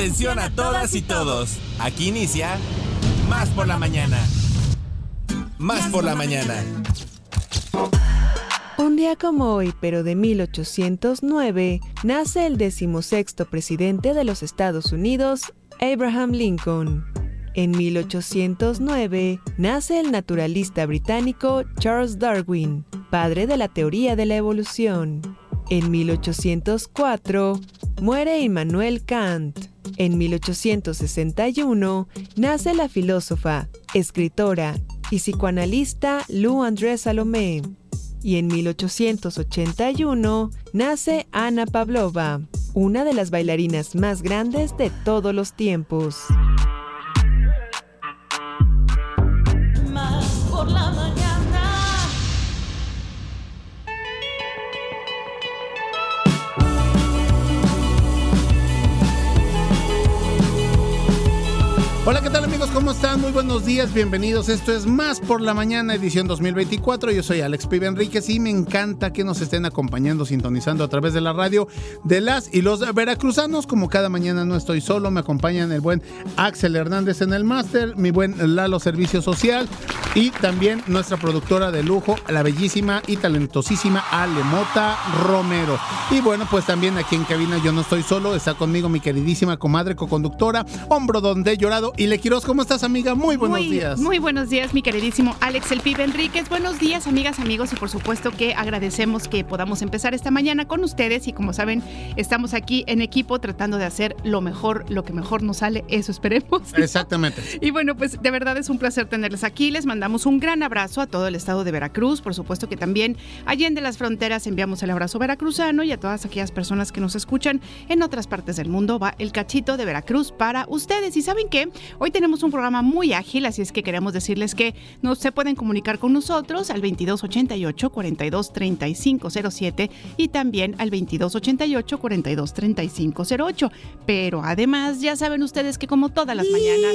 Atención a todas y todos. Aquí inicia Más por la mañana. Más por la mañana. Un día como hoy, pero de 1809, nace el decimosexto presidente de los Estados Unidos, Abraham Lincoln. En 1809 nace el naturalista británico Charles Darwin, padre de la teoría de la evolución. En 1804 muere Immanuel Kant. En 1861 nace la filósofa, escritora y psicoanalista Lou André Salomé. Y en 1881 nace Ana Pavlova, una de las bailarinas más grandes de todos los tiempos. Hola, ¿qué tal amigos? ¿Cómo están? Muy buenos días, bienvenidos. Esto es Más por la Mañana, edición 2024. Yo soy Alex Pibe Enríquez y me encanta que nos estén acompañando, sintonizando a través de la radio de las y los veracruzanos. Como cada mañana no estoy solo, me acompañan el buen Axel Hernández en el máster, mi buen Lalo Servicio Social y también nuestra productora de lujo, la bellísima y talentosísima Alemota Romero. Y bueno, pues también aquí en cabina yo no estoy solo, está conmigo mi queridísima comadre co-conductora, hombro donde llorado y le ¿cómo estás, amiga? Muy buenos días. Muy buenos días, mi queridísimo Alex El Pibe Enríquez. Buenos días, amigas, amigos, y por supuesto que agradecemos que podamos empezar esta mañana con ustedes. Y como saben, estamos aquí en equipo tratando de hacer lo mejor, lo que mejor nos sale, eso esperemos. Exactamente. y bueno, pues de verdad es un placer tenerles aquí. Les mandamos un gran abrazo a todo el estado de Veracruz. Por supuesto que también allende las fronteras enviamos el abrazo veracruzano y a todas aquellas personas que nos escuchan en otras partes del mundo. Va el cachito de Veracruz para ustedes. Y saben qué? Hoy tenemos un programa muy ágil, así es que queremos decirles que no se pueden comunicar con nosotros al 2288 423507 y también al 2288 423508. Pero además, ya saben ustedes que como todas las mañanas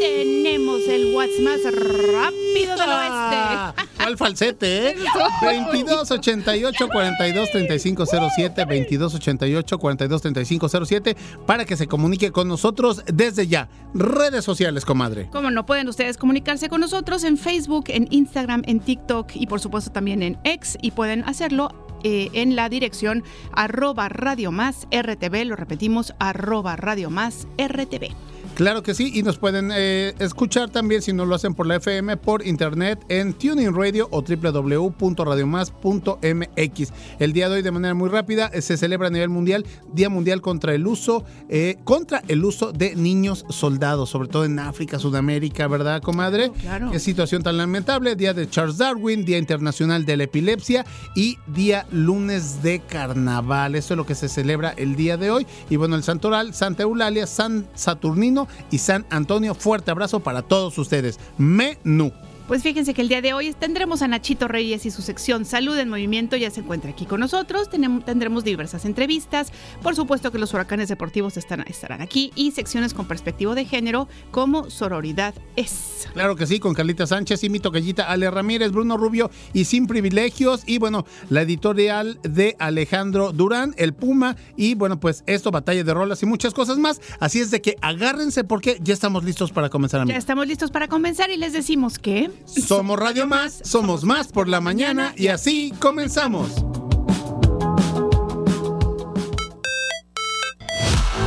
tenemos el WhatsApp más rápido del oeste. Al falsete, ¿eh? 2288 423507 2288 423507 para que se comunique con nosotros desde ya. Redes sociales comadre. Como no pueden ustedes comunicarse con nosotros en Facebook, en Instagram, en TikTok y por supuesto también en X y pueden hacerlo eh, en la dirección arroba radio más RTV, lo repetimos, arroba radio más RTV. Claro que sí, y nos pueden eh, escuchar también si no lo hacen por la FM, por internet en Tuning Radio o www.radiomás.mx. El día de hoy, de manera muy rápida, eh, se celebra a nivel mundial Día Mundial contra el uso, eh, contra el uso de niños soldados, sobre todo en África, Sudamérica, ¿verdad, comadre? claro. Qué situación tan lamentable. Día de Charles Darwin, Día Internacional de la Epilepsia y Día Lunes de Carnaval. Eso es lo que se celebra el día de hoy. Y bueno, el santoral, Santa Eulalia, San Saturnino y San Antonio. Fuerte abrazo para todos ustedes. Menú. Pues fíjense que el día de hoy tendremos a Nachito Reyes y su sección Salud en Movimiento ya se encuentra aquí con nosotros. tendremos diversas entrevistas. Por supuesto que los huracanes deportivos estarán aquí y secciones con perspectiva de género como Sororidad es. Claro que sí, con Carlita Sánchez y mi toquellita Ale Ramírez, Bruno Rubio y Sin Privilegios. Y bueno, la editorial de Alejandro Durán, El Puma. Y bueno, pues esto, batalla de rolas y muchas cosas más. Así es de que agárrense porque ya estamos listos para comenzar. Ya estamos listos para comenzar y les decimos que... Somos Radio Más, somos más por la mañana y así comenzamos.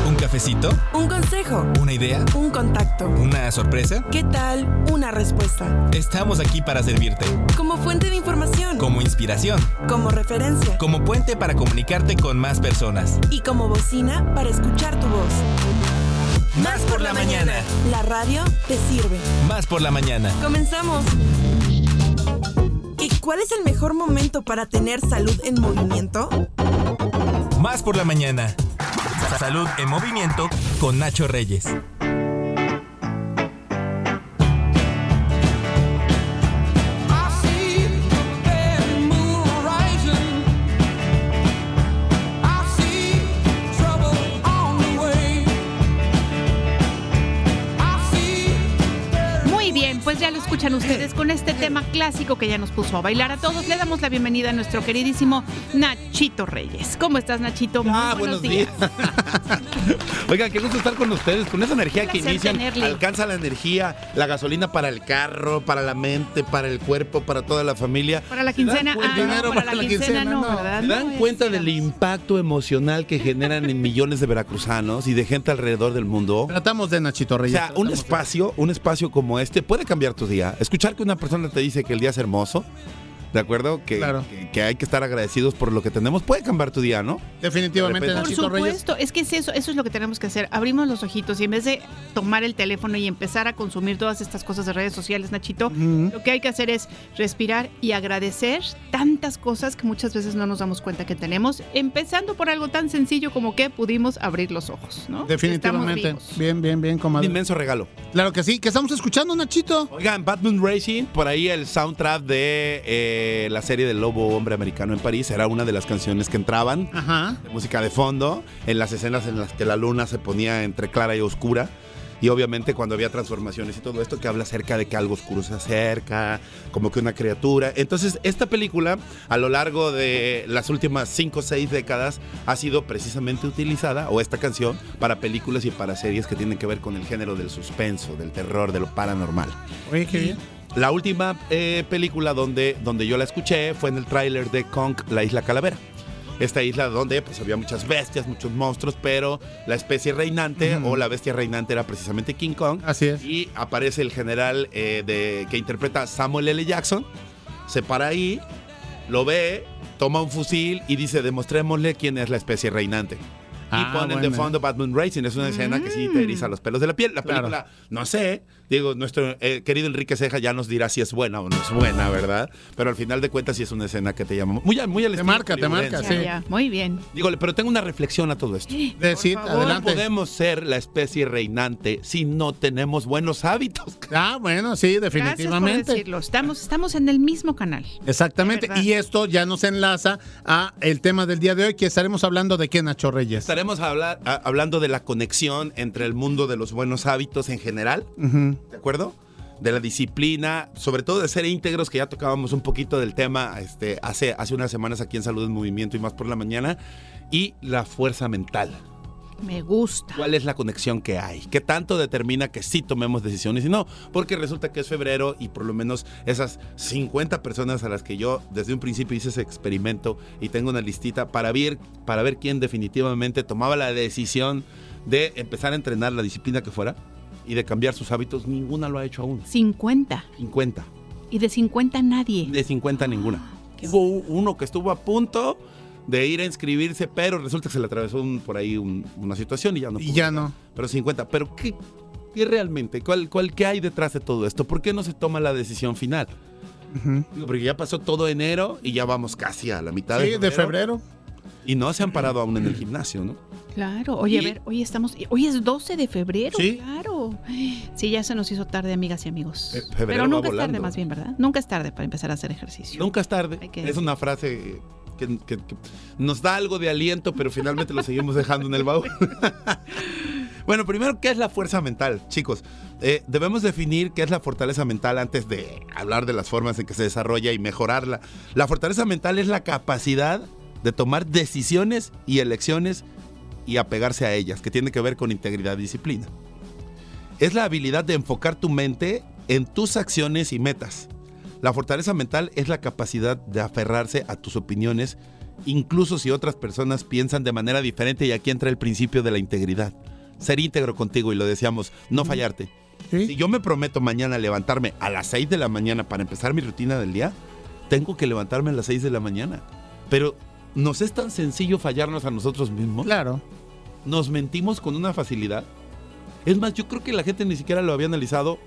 ¿Un cafecito? ¿Un consejo? ¿Una idea? ¿Un contacto? ¿Una sorpresa? ¿Qué tal? ¿Una respuesta? Estamos aquí para servirte. Como fuente de información. Como inspiración. Como referencia. Como puente para comunicarte con más personas. Y como bocina para escuchar tu voz. Más por la mañana. La radio te sirve. Más por la mañana. Comenzamos. ¿Y cuál es el mejor momento para tener salud en movimiento? Más por la mañana. Salud en movimiento con Nacho Reyes. Pues ya lo escuchan ustedes con este tema clásico que ya nos puso a bailar a todos. Le damos la bienvenida a nuestro queridísimo Nachito Reyes. ¿Cómo estás, Nachito? Muy Ah, buenos días. Oigan, qué gusto estar con ustedes, con esa energía que inician. tenerle. Alcanza la energía, la gasolina para el carro, para la mente, para el cuerpo, para toda la familia. Para la ¿Se dan quincena, ah, no, Dinero para para la la quincena quincena, no, no. ¿verdad? ¿Se dan cuenta del impacto emocional que generan en millones de veracruzanos y de gente alrededor del mundo? Tratamos de Nachito O Reyes. sea, un espacio, un espacio como este puede cambiar tu día. Escuchar que una persona te dice que el día es hermoso, ¿de acuerdo? Que, Claro. que, que hay que estar agradecidos por lo que tenemos, puede cambiar tu día, ¿no? Definitivamente De Por Reyes. supuesto, es que es eso, eso es lo que tenemos que hacer. Abrimos los ojitos y en vez de tomar el teléfono y empezar a consumir todas estas cosas de redes sociales, Nachito, lo que hay que hacer es respirar y agradecer tantas cosas que muchas veces no nos damos cuenta que tenemos, empezando por algo tan sencillo como que pudimos abrir los ojos, ¿no? Definitivamente. Bien, bien, bien, Un comadre. inmenso regalo. Claro que sí. ¿Qué estamos escuchando, Nachito? Oigan, Batman Racing, por ahí el soundtrack de eh, la serie del Lobo Hombre Americano en París era una de las canciones que entraban, Ajá. de música de fondo, en las escenas en las que la luna se ponía entre clara y oscura. Y obviamente cuando había transformaciones y todo esto que habla acerca de que algo oscuro se acerca, como que una criatura. Entonces, esta película, a lo largo de las últimas 5 o 6 décadas, ha sido precisamente utilizada, o esta canción, para películas y para series que tienen que ver con el género del suspenso, del terror, de lo paranormal. Oye, qué bien. La última eh, película donde, donde yo la escuché fue en el tráiler de Kong, la isla Calavera. Esta isla donde pues, había muchas bestias, muchos monstruos, pero la especie reinante o la bestia reinante era precisamente King Kong. Así es. Y aparece el general eh, de, que interpreta Samuel L. Jackson. Se para ahí, lo ve, toma un fusil y dice, demostrémosle quién es la especie reinante. Ah, y ponen de bueno. fondo Batman Racing. Es una escena que sí te eriza los pelos de la piel. La Claro. película, no sé. Digo, nuestro eh, querido Enrique Ceja ya nos dirá si es buena o no es buena, ¿verdad? Pero al final de cuentas sí es una escena que te llama muy, muy al Te marca, te marca, Ya, sí. ya, muy bien. Dígole, pero tengo una reflexión a todo esto. Decir, favor. No adelante. podemos ser la especie reinante si no tenemos buenos hábitos. Ah, bueno, sí, Gracias por definitivamente. decirlo. Estamos, estamos en el mismo canal. Exactamente. Y esto ya nos enlaza a el tema del día de hoy, que estaremos hablando de qué, Nacho Reyes. Estaremos hablar- a- hablando de la conexión entre el mundo de los buenos hábitos en general, ¿de acuerdo? De la disciplina, sobre todo de ser íntegros, que ya tocábamos un poquito del tema este, hace, hace unas semanas aquí en Salud en Movimiento y más por la mañana, y la fuerza mental. Me gusta. ¿Cuál es la conexión que hay? ¿Qué tanto determina que sí tomemos decisiones y no? Porque resulta que es febrero y por lo menos esas 50 personas a las que yo desde un principio hice ese experimento y tengo una listita para ver, para ver quién definitivamente tomaba la decisión de empezar a entrenar la disciplina que fuera y de cambiar sus hábitos, ninguna lo ha hecho aún. 50. 50. Y de 50 nadie. De 50 ninguna. Qué Hubo uno que estuvo a punto de ir a inscribirse, pero resulta que se le atravesó un- por ahí un- una situación y ya no Y pudo. ya no. Pero 50. ¿Pero qué, qué realmente? ¿Cuál, cuál, ¿Qué hay detrás de todo esto? ¿Por qué no se toma la decisión final? Porque ya pasó todo enero y ya vamos casi a la mitad Sí, de, de febrero. Y no se han parado aún en el gimnasio, ¿no? Claro. Oye, a ver, hoy estamos. Hoy es 12 de febrero. Sí. Claro. Sí, ya se nos hizo tarde, amigas y amigos. Febrero Pero va nunca es tarde, más bien, ¿verdad? Nunca es tarde para empezar a hacer ejercicio. Nunca es tarde. Que- Es una frase que, que- que nos da algo de aliento, pero finalmente lo seguimos dejando en el baúl. bueno, primero, ¿qué es la fuerza mental? Chicos, eh, debemos definir qué es la fortaleza mental antes de hablar de las formas en que se desarrolla y mejorarla. La fortaleza mental es la capacidad de tomar decisiones y elecciones y apegarse a ellas, que tiene que ver con integridad y disciplina. Es la habilidad de enfocar tu mente en tus acciones y metas. La fortaleza mental es la capacidad de aferrarse a tus opiniones, incluso si otras personas piensan de manera diferente y aquí entra el principio de la integridad. Ser íntegro contigo y lo decíamos, no fallarte. Sí. Si yo me prometo mañana levantarme a las 6 de la mañana para empezar mi rutina del día, tengo que levantarme a las 6 de la mañana. Pero nos es tan sencillo fallarnos a nosotros mismos. Claro. Nos mentimos con una facilidad. Es más, yo creo que la gente ni siquiera lo había analizado,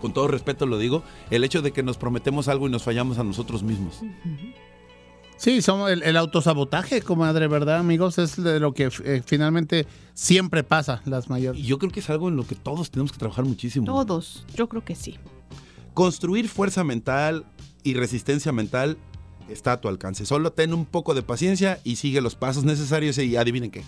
con todo respeto lo digo, el hecho de que nos prometemos algo y nos fallamos a nosotros mismos. Sí, somos el, el autosabotaje, comadre, ¿verdad, amigos? Es de lo que eh, finalmente siempre pasa, las mayores. Y yo creo que es algo en lo que todos tenemos que trabajar muchísimo. Todos. Yo creo que sí. Construir fuerza mental y resistencia mental está a tu alcance. Solo ten un poco de paciencia y sigue los pasos necesarios y adivinen qué.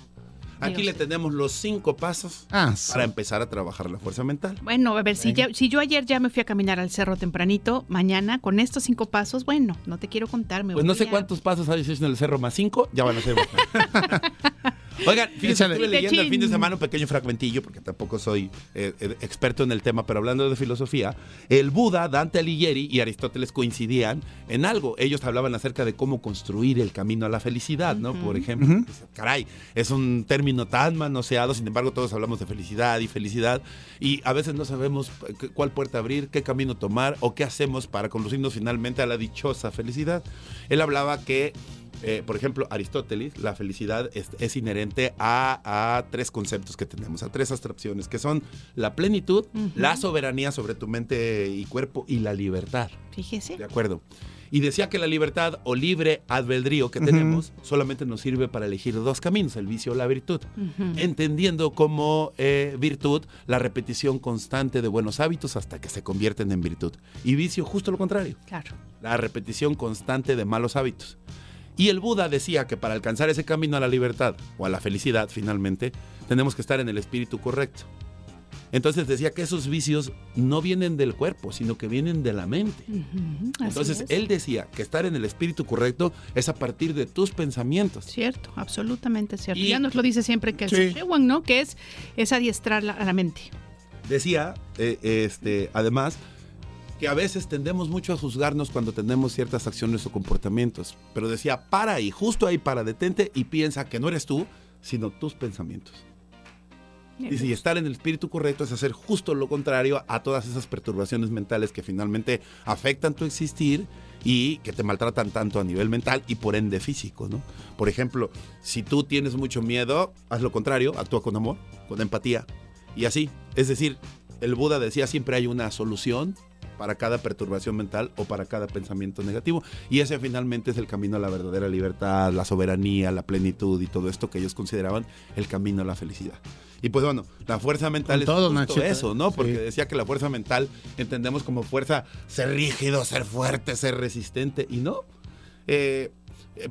Aquí le tenemos los cinco pasos Ah, sí. para empezar a trabajar la fuerza mental. Bueno, a ver, si, ya- si yo ayer ya me fui a caminar al cerro tempranito, mañana con estos cinco pasos, bueno, no te quiero contar. Me Pues no sé a- cuántos pasos hay en el cerro más cinco, ya van a ser. Oigan, fíjense, estuve leyendo el fin de semana un pequeño fragmentillo, porque tampoco soy eh, eh, experto en el tema, pero hablando de filosofía, el Buda, Dante Alighieri y Aristóteles coincidían en algo. Ellos hablaban acerca de cómo construir el camino a la felicidad, ¿no? Por ejemplo, Dices, caray, es un término tan manoseado, sin embargo todos hablamos de felicidad y felicidad, y a veces no sabemos eh, cuál puerta abrir, qué camino tomar o qué hacemos para conducirnos finalmente a la dichosa felicidad. Él hablaba que eh, por ejemplo, Aristóteles, la felicidad es, es inherente a, a tres conceptos que tenemos, a tres abstracciones, que son la plenitud, la soberanía sobre tu mente y cuerpo y la libertad. Fíjese. ¿De acuerdo? Y decía que la libertad o libre albedrío que tenemos solamente nos sirve para elegir dos caminos, el vicio o la virtud. Ujú. Entendiendo como eh, virtud la repetición constante de buenos hábitos hasta que se convierten en virtud. Y vicio justo lo contrario Claro. la repetición constante de malos hábitos. Y el Buda decía que para alcanzar ese camino a la libertad o a la felicidad finalmente, tenemos que estar en el espíritu correcto. Entonces decía que esos vicios no vienen del cuerpo, sino que vienen de la mente. Entonces es. él decía que estar en el espíritu correcto es a partir de tus pensamientos. Cierto, absolutamente cierto. Y- ya nos lo dice siempre que el Sí. Sichuan, ¿no? Que es, es adiestrar la- a la mente. Decía, eh, este, además, que a veces tendemos mucho a juzgarnos cuando tenemos ciertas acciones o comportamientos. Pero decía, para ahí, justo ahí, para, detente y piensa que no eres tú, sino tus pensamientos. Y estar en el espíritu correcto es hacer justo lo contrario a todas esas perturbaciones mentales que finalmente afectan tu existir y que te maltratan tanto a nivel mental y por ende físico, ¿no? Por ejemplo, si tú tienes mucho miedo, haz lo contrario, actúa con amor, con empatía y así. Es decir, el Buda decía siempre hay una solución para cada perturbación mental o para cada pensamiento negativo. Y ese finalmente es el camino a la verdadera libertad, la soberanía, la plenitud y todo esto que ellos consideraban el camino a la felicidad. Y pues bueno, la fuerza mental Con es todo, justo eso, ¿no? sí. Porque decía que la fuerza mental entendemos como fuerza ser rígido, ser fuerte, ser resistente. Y no. Eh,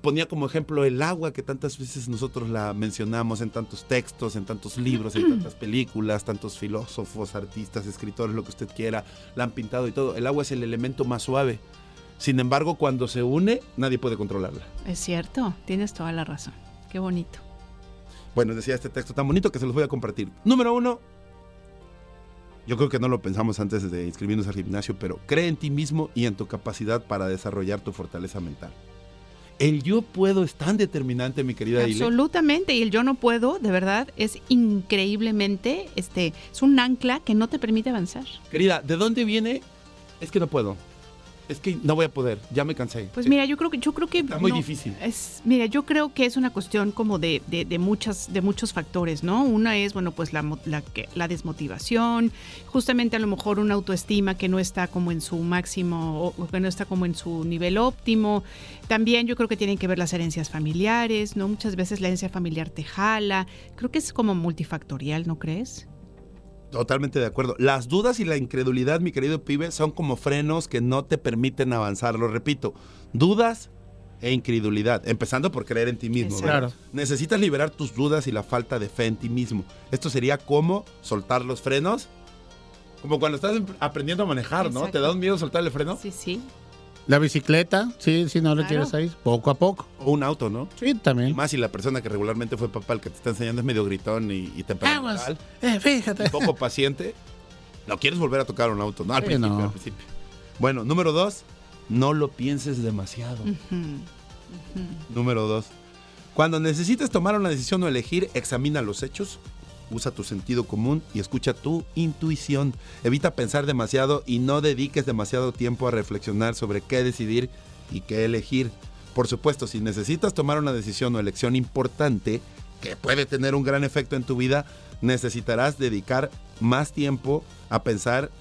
ponía como ejemplo el agua, que tantas veces nosotros la mencionamos en tantos textos, en tantos libros, en tantas películas, tantos filósofos, artistas, escritores, lo que usted quiera, la han pintado y todo. El agua es el elemento más suave. Sin embargo, cuando se une, nadie puede controlarla. Es cierto, tienes toda la razón. Qué bonito. Bueno, decía este texto tan bonito que se los voy a compartir. Número uno, yo creo que no lo pensamos antes de inscribirnos al gimnasio, pero cree en ti mismo y en tu capacidad para desarrollar tu fortaleza mental. El yo puedo es tan determinante, mi querida. Absolutamente. Y el yo no puedo, de verdad, es increíblemente, este, es un ancla que no te permite avanzar. Querida, ¿de dónde viene? Es que no puedo. Es que no voy a poder. Ya me cansé. Pues mira, yo creo que, yo creo que Está muy no, difícil. Es, mira, yo creo que es una cuestión como de, de, de muchas, de muchos factores, ¿no? Una es, bueno, pues la, la, la desmotivación, justamente a lo mejor una autoestima que no está como en su máximo, o que no está como en su nivel óptimo. También yo creo que tienen que ver las herencias familiares, ¿no? Muchas veces la herencia familiar te jala. Creo que es como multifactorial, ¿no crees? Totalmente de acuerdo. Las dudas y la incredulidad, mi querido pibe, son como frenos que no te permiten avanzar. Lo repito, dudas e incredulidad, empezando por creer en ti mismo. Claro. Necesitas liberar tus dudas y la falta de fe en ti mismo. Esto sería como soltar los frenos. Como cuando estás aprendiendo a manejar, ¿no? Exacto. ¿Te da un miedo soltar el freno? Sí, sí. La bicicleta, sí, si no le Claro. quieres ahí, poco a poco. O un auto, ¿no? Sí, Y también. más si la persona que regularmente fue papá el que te está enseñando es medio gritón y, y temperamental, Eh, fíjate. poco paciente, no quieres volver a tocar un auto, ¿no? Al Sí, principio, no. al principio. Bueno, número dos, no lo pienses demasiado. Número dos, cuando necesites tomar una decisión o elegir, examina los hechos, usa tu sentido común y escucha tu intuición. Evita pensar demasiado y no dediques demasiado tiempo a reflexionar sobre qué decidir y qué elegir. Por supuesto, si necesitas tomar una decisión o elección importante que puede tener un gran efecto en tu vida, necesitarás dedicar más tiempo a pensar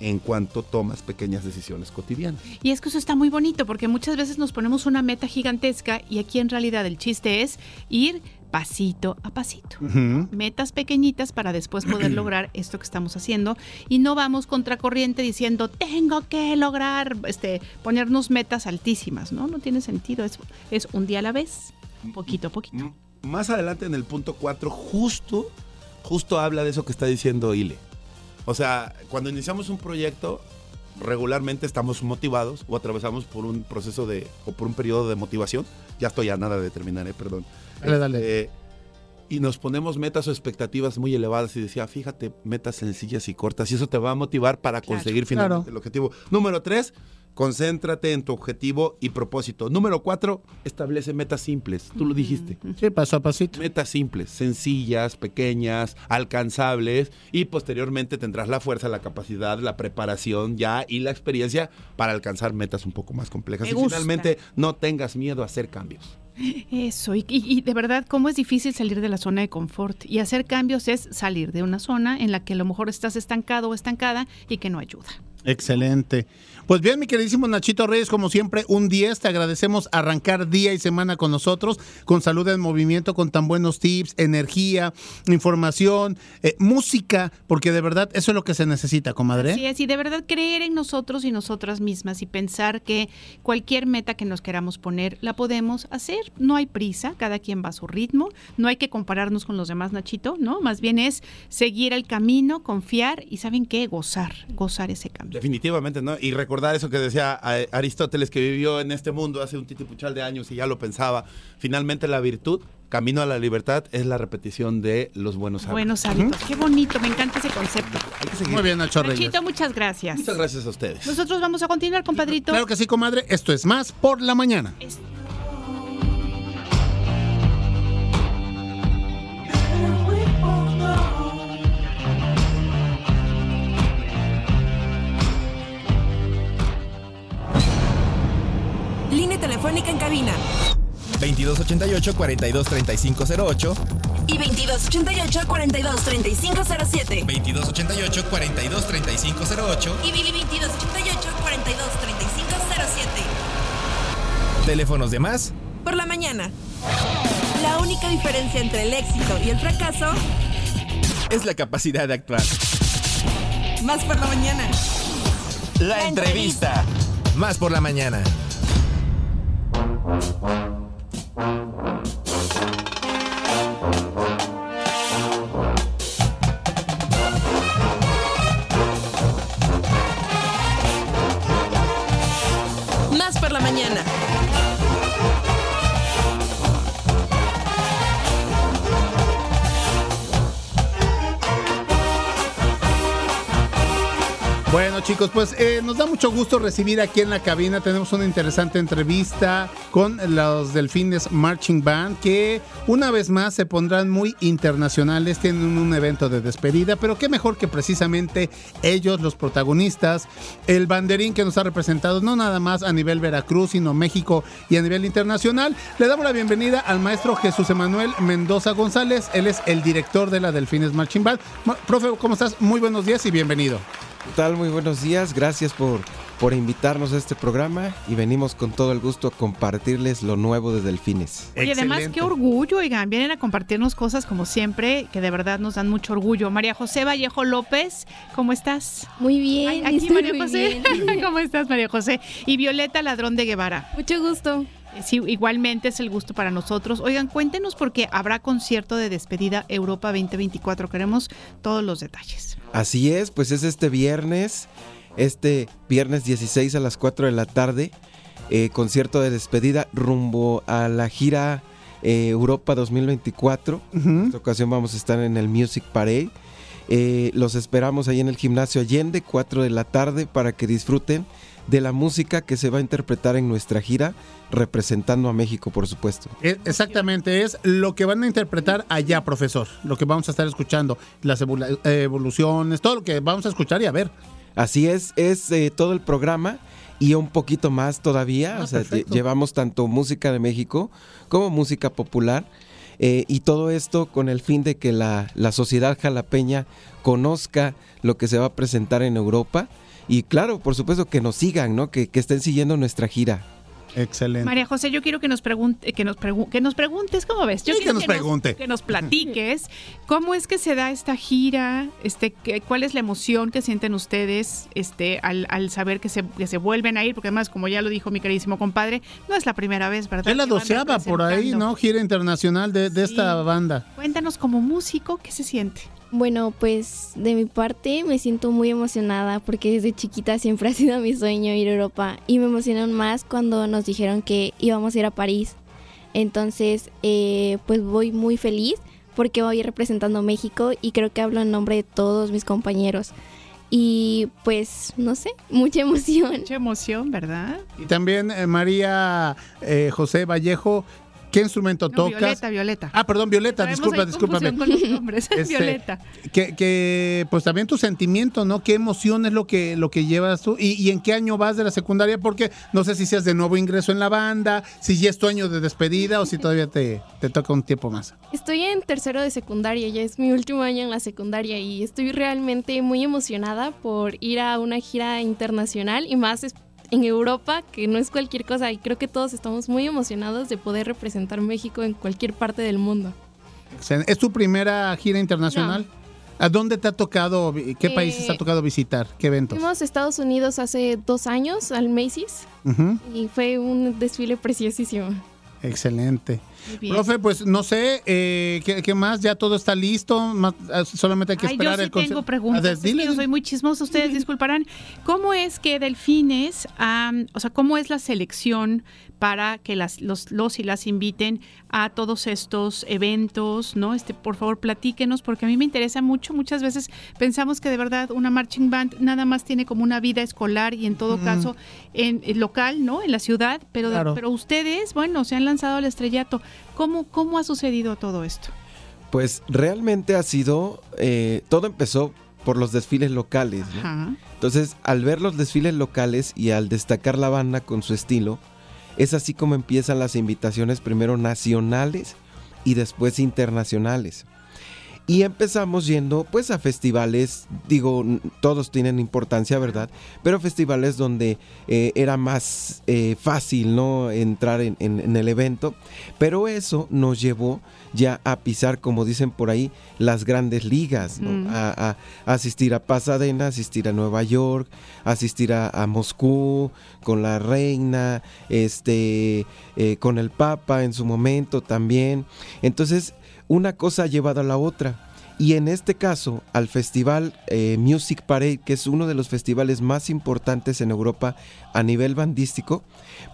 en cuanto tomas pequeñas decisiones cotidianas. Y es que eso está muy bonito porque muchas veces nos ponemos una meta gigantesca y aquí en realidad el chiste es ir pasito a pasito. Metas pequeñitas para después poder lograr esto que estamos haciendo y no vamos contracorriente diciendo tengo que lograr este ponernos metas altísimas, ¿no? No tiene sentido, es, es un día a la vez, poquito a poquito. Mm, más adelante en el punto 4, justo, justo habla de eso que está diciendo Ile. O sea, cuando iniciamos un proyecto, regularmente estamos motivados o atravesamos por un proceso de, o por un periodo de motivación. Ya estoy a nada de terminar, eh, perdón. Dale, dale. Eh, y nos ponemos metas o expectativas muy elevadas y decía, fíjate, metas sencillas y cortas y eso te va a motivar para Claro, conseguir finalmente claro. el objetivo. Número tres, concéntrate en tu objetivo y propósito. Número cuatro, establece metas simples. Tú lo dijiste. Sí, paso a pasito. Metas simples, sencillas, pequeñas, alcanzables y posteriormente tendrás la fuerza, la capacidad, la preparación ya y la experiencia para alcanzar metas un poco más complejas. Me y gusta. finalmente no tengas miedo a hacer cambios. Eso, y, y- de verdad, cómo es difícil salir de la zona de confort. Y hacer cambios es salir de una zona en la que a lo mejor estás estancado o estancada y que no ayuda. Excelente. Pues bien, mi queridísimo Nachito Reyes, como siempre, un 10. Te agradecemos arrancar día y semana con nosotros, con salud en movimiento, con tan buenos tips, energía, información, eh, música, porque de verdad eso es lo que se necesita, comadre. Así es, y de verdad creer en nosotros y nosotras mismas y pensar que cualquier meta que nos queramos poner la podemos hacer. No hay prisa, cada quien va a su ritmo, no hay que compararnos con los demás, Nachito, ¿no? Más bien es seguir el camino, confiar y ¿saben qué? Gozar, gozar ese cambio. Definitivamente, ¿no? Y recordar eso que decía Aristóteles, que vivió en este mundo hace un titipuchal de años y ya lo pensaba. Finalmente la virtud, camino a la libertad, es la repetición de los buenos hábitos. Buenos hábitos, qué bonito, me encanta ese concepto. Hay que seguir. Muy bien, Nacho Reyes. Nachito, muchas gracias. Muchas gracias a ustedes. Nosotros vamos a continuar, compadrito. Claro que sí, comadre. Esto es más por la mañana. Línea telefónica en cabina 2288-423508. y 2288-423507. 2288-423508. Y 2288-423507. Teléfonos de más. Por la mañana. La única diferencia entre el éxito y el fracaso, Es la capacidad de actuar. más por la mañana. La, La entrevista. Más por la mañana. Más por la mañana. Bueno, chicos, pues eh, nos da mucho gusto recibir aquí en la cabina. Tenemos una interesante entrevista con los Delfines Marching Band, que una vez más se pondrán muy internacionales. Tienen un evento de despedida, pero qué mejor que precisamente ellos, los protagonistas, el banderín que nos ha representado no nada más a nivel Veracruz, sino México y a nivel internacional. Le damos la bienvenida al maestro Jesús Emanuel Mendoza González. Él es el director de la Delfines Marching Band. Profe, ¿cómo estás? Muy buenos días y bienvenido. ¿Qué tal? Muy buenos días. Gracias por, por invitarnos a este programa y venimos con todo el gusto a compartirles lo nuevo de Delfines. Y además, qué orgullo, oigan, vienen a compartirnos cosas como siempre, que de verdad nos dan mucho orgullo. María José Vallejo López, ¿cómo estás? Muy bien, Ay, aquí estoy María muy José. bien. ¿Cómo estás, María José? Y Violeta Ladrón de Guevara. Mucho gusto. Eh, Sí, igualmente es el gusto para nosotros. Oigan, cuéntenos porque habrá concierto de despedida Europa 2024. Queremos todos los detalles. Así es, pues es este viernes, este viernes 16 a las 4 de la tarde, eh, concierto de despedida rumbo a la gira eh, Europa 2024. En esta ocasión vamos a estar en el Music Parade. Eh, los esperamos ahí en el gimnasio Allende, 4 de la tarde, para que disfruten de la música que se va a interpretar en nuestra gira, representando a México, por supuesto. E- Exactamente, es lo que van a interpretar allá, profesor. Lo que vamos a estar escuchando, las evolu- evoluciones, todo lo que vamos a escuchar y a ver. Así es, es eh, todo el programa y un poquito más todavía. Ah, o sea, perfecto. llevamos tanto música de México como música popular. eh, y todo esto con el fin de que la, la sociedad jalapeña conozca lo que se va a presentar en Europa. Y claro, por supuesto que nos sigan, ¿no? Que, que estén siguiendo nuestra gira. Excelente. María José, yo quiero que nos pregunte, que nos, pregu- que nos preguntes, ¿cómo ves? Yo Sí, que nos pregunte. que nos platiques cómo es que se da esta gira, este, que- cuál es la emoción que sienten ustedes, este, al, al saber que se, que se vuelven a ir, porque además, como ya lo dijo mi queridísimo compadre, no es la primera vez, ¿verdad? Es la doceava por ahí. ¿no? Gira internacional de, de esta banda. Cuéntanos como músico, ¿qué se siente? Bueno, pues de mi parte me siento muy emocionada porque desde chiquita siempre ha sido mi sueño ir a Europa y me emocionaron más cuando nos dijeron que íbamos a ir a París. Entonces, eh, pues voy muy feliz porque voy representando México y creo que hablo en nombre de todos mis compañeros. Y pues, no sé, mucha emoción. Mucha emoción, ¿verdad? Y también eh, María eh, José Vallejo, ¿qué instrumento No, tocas? Violeta, Violeta. Ah, perdón, Violeta, disculpa, discúlpame. con los nombres. Este, Violeta. Que, que, pues también tu sentimiento, ¿no? ¿Qué emoción es lo que, lo que llevas tú? ¿Y, y en qué año vas de la secundaria? Porque no sé si seas de nuevo ingreso en la banda, si ya es tu año de despedida o si todavía te, te toca un tiempo más. Estoy en tercero de secundaria, ya es mi último año en la secundaria y estoy realmente muy emocionada por ir a una gira internacional y más es- en Europa, que no es cualquier cosa y creo que todos estamos muy emocionados de poder representar México en cualquier parte del mundo. ¿Es tu primera gira internacional? ¿A dónde te ha tocado, qué Eh, países te ha tocado visitar? ¿Qué eventos? Fuimos a Estados Unidos hace dos años al Macy's y fue un desfile preciosísimo. Excelente. Profe, pues no sé, eh, ¿qué, qué más? ¿Ya todo está listo? Más- ah, solamente hay que Ay, esperar yo sí el conce- tengo preguntas. Ver, es que dile, yo soy muy chismosa, ustedes disculparán. ¿Cómo es que Delfines, am, o sea, cómo es la selección para que las, los, los y las inviten a todos estos eventos, ¿no? Este, por favor, platíquenos, porque a mí me interesa mucho. Muchas veces pensamos que de verdad una marching band nada más tiene como una vida escolar y en todo caso en, en local, ¿no? En la ciudad, pero, Claro. pero ustedes, bueno, se han lanzado al estrellato. ¿Cómo, cómo ha sucedido todo esto? Pues realmente ha sido, eh, todo empezó por los desfiles locales. ¿no? Ajá. Entonces, al ver los desfiles locales y al destacar la banda con su estilo, es así como empiezan las invitaciones primero nacionales y después internacionales. Y empezamos yendo pues a festivales, digo, todos tienen importancia, ¿verdad? Pero festivales donde eh, era más eh, fácil, ¿no? Entrar en, en- en el evento. Pero eso nos llevó ya a pisar, como dicen por ahí, las grandes ligas, ¿no? Mm. A, asistir a Pasadena, asistir a Nueva York, asistir a, a Moscú con la reina, este, eh, con el Papa en su momento también. Entonces, una cosa ha llevado a la otra. Y en este caso, al festival eh, Music Parade, que es uno de los festivales más importantes en Europa a nivel bandístico,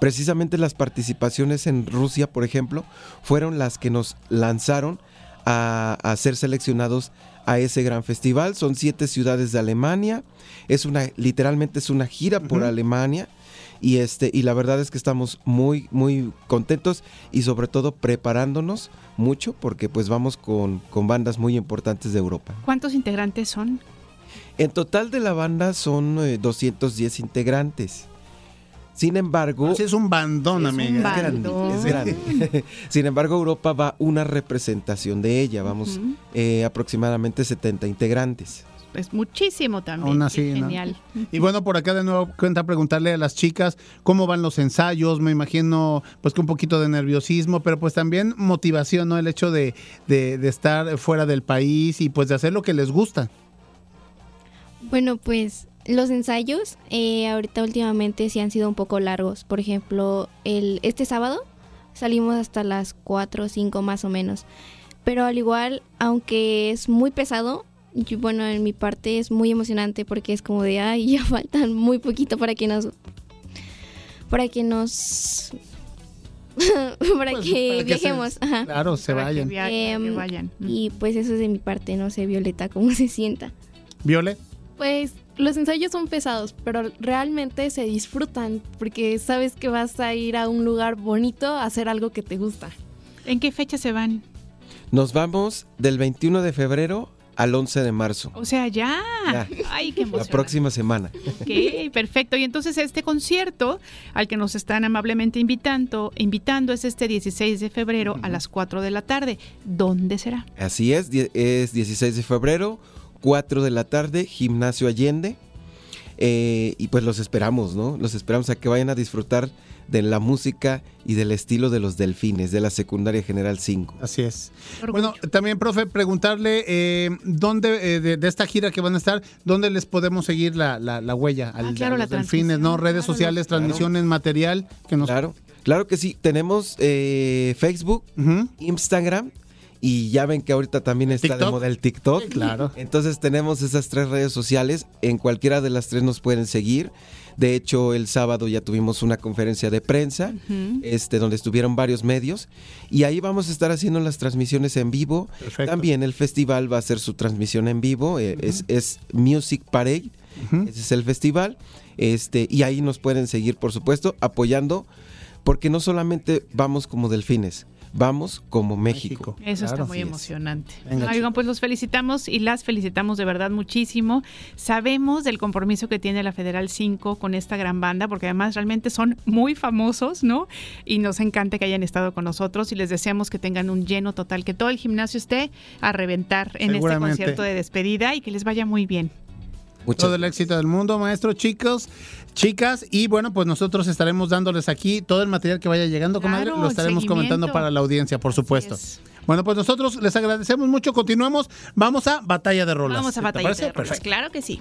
precisamente las participaciones en Rusia, por ejemplo, fueron las que nos lanzaron a, a ser seleccionados a ese gran festival. Son siete ciudades de Alemania. Es una, literalmente es una gira por. Alemania. Y este, y la verdad es que estamos muy, muy contentos y sobre todo preparándonos mucho porque pues vamos con, con bandas muy importantes de Europa. ¿Cuántos integrantes son? En total de la banda son eh, 210 integrantes. Sin embargo, Sí, es un bandón, Es un amiga. es grande, es grande. Sin embargo, Europa va una representación de ella. Vamos eh, aproximadamente 70 integrantes. Es muchísimo también. Genial. Y bueno, por acá de nuevo cuenta preguntarle a las chicas cómo van los ensayos. Me imagino pues que un poquito de nerviosismo, pero pues también motivación, ¿no? El hecho de, de- de estar fuera del país y pues de hacer lo que les gusta. Bueno, pues los ensayos eh, ahorita últimamente sí han sido un poco largos. Por ejemplo, el, este sábado salimos hasta las 4 o 5 más o menos. Pero al igual, aunque es muy pesado, yo- bueno, en mi parte es muy emocionante porque es como de, ay, ya faltan muy poquito para que nos... Para que nos... para Pues, que para que se- viajemos. ajá. Claro, se Para que vayan. via- para que Em, vayan. Y pues eso es de mi parte, no sé, Violeta, cómo se sienta. Viole. Pues los ensayos son pesados, pero realmente se disfrutan porque sabes que vas a ir a un lugar bonito a hacer algo que te gusta. ¿En qué fecha se van? Nos vamos del 21 de febrero al 11 de marzo. O sea, ya. Ya. Ay, qué La emoción. próxima semana. Ok, perfecto. Y entonces este concierto al que nos están amablemente invitando, invitando es este 16 de febrero a las 4 de la tarde. ¿Dónde será? Así es, es 16 de febrero, 4 de la tarde, Gimnasio Allende. Eh, y pues los esperamos, ¿no? Los esperamos a que vayan a disfrutar de la música y del estilo de los delfines de la secundaria general 5. Así es. Bueno, también, profe, preguntarle eh, dónde, eh, de, esta gira que van a estar, dónde les podemos seguir la, la, huella al, Ah, claro, a la los delfines, ¿no? Redes Claro, sociales, transmisiones, material que nos. Claro, claro que sí. Tenemos eh, Facebook. Instagram y ya ven que ahorita también está de TikTok. moda el TikTok. Claro. Entonces tenemos esas tres redes sociales. En cualquiera de las tres nos pueden seguir. De hecho, el sábado ya tuvimos una conferencia de prensa, este, donde estuvieron varios medios, y ahí vamos a estar haciendo las transmisiones en vivo. Perfecto. También el festival va a hacer su transmisión en vivo, eh, es, es Music Parade, ese es el festival, este, y ahí nos pueden seguir, por supuesto, apoyando, porque no solamente vamos como delfines, vamos como México. Eso Claro. está muy es. emocionante. Venga, Oigan, pues los felicitamos y las felicitamos de verdad muchísimo. Sabemos del compromiso que tiene la Federal 5 con esta gran banda, porque además realmente son muy famosos, ¿no? Y nos encanta que hayan estado con nosotros y les deseamos que tengan un lleno total, que todo el gimnasio esté a reventar en este concierto de despedida y que les vaya muy bien. Muchas Todo el éxito del mundo, maestro, chicos, chicas. Y bueno, pues nosotros estaremos dándoles aquí todo el material que vaya llegando, Claro, comadre. Lo estaremos comentando para la audiencia, por supuesto. es. Bueno, pues nosotros les agradecemos mucho. Continuamos. Vamos a Batalla de Rolas. Vamos a ¿Te batallar. parece? de rolas. Claro que sí.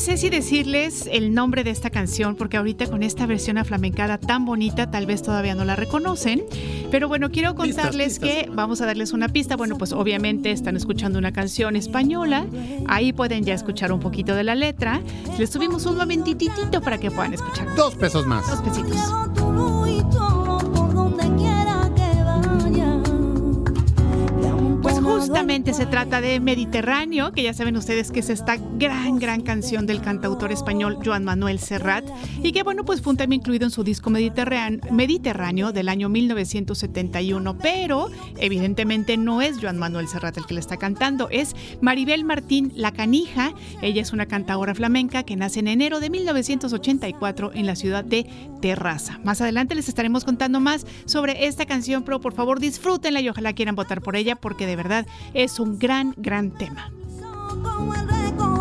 Sé si decirles el nombre de esta canción, porque ahorita con esta versión aflamencada tan bonita, tal vez todavía no la reconocen. Pero bueno, quiero contarles pistas. que vamos a darles una pista. Bueno, pues obviamente están escuchando una canción española. Ahí pueden ya escuchar un poquito de la letra. Les tuvimos un momentitito para que puedan escuchar. Dos pesos más. Dos pesitos. Justamente se trata de Mediterráneo, que ya saben ustedes que es esta gran, gran canción del cantautor español Joan Manuel Serrat, y que bueno, pues fue también incluido en su disco Mediterráneo del año 1971, pero evidentemente no es Joan Manuel Serrat el que le está cantando, es Maribel Martín La Canija, ella es una cantadora flamenca que nace en enero de 1984 en la ciudad de Terraza. Más adelante les estaremos contando más sobre esta canción, pero por favor disfrútenla y ojalá quieran votar por ella porque de verdad es un gran, gran tema. Como el recojo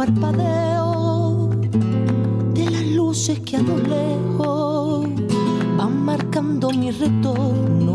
parpadeo de las luces que a lo lejos van marcando mi retorno.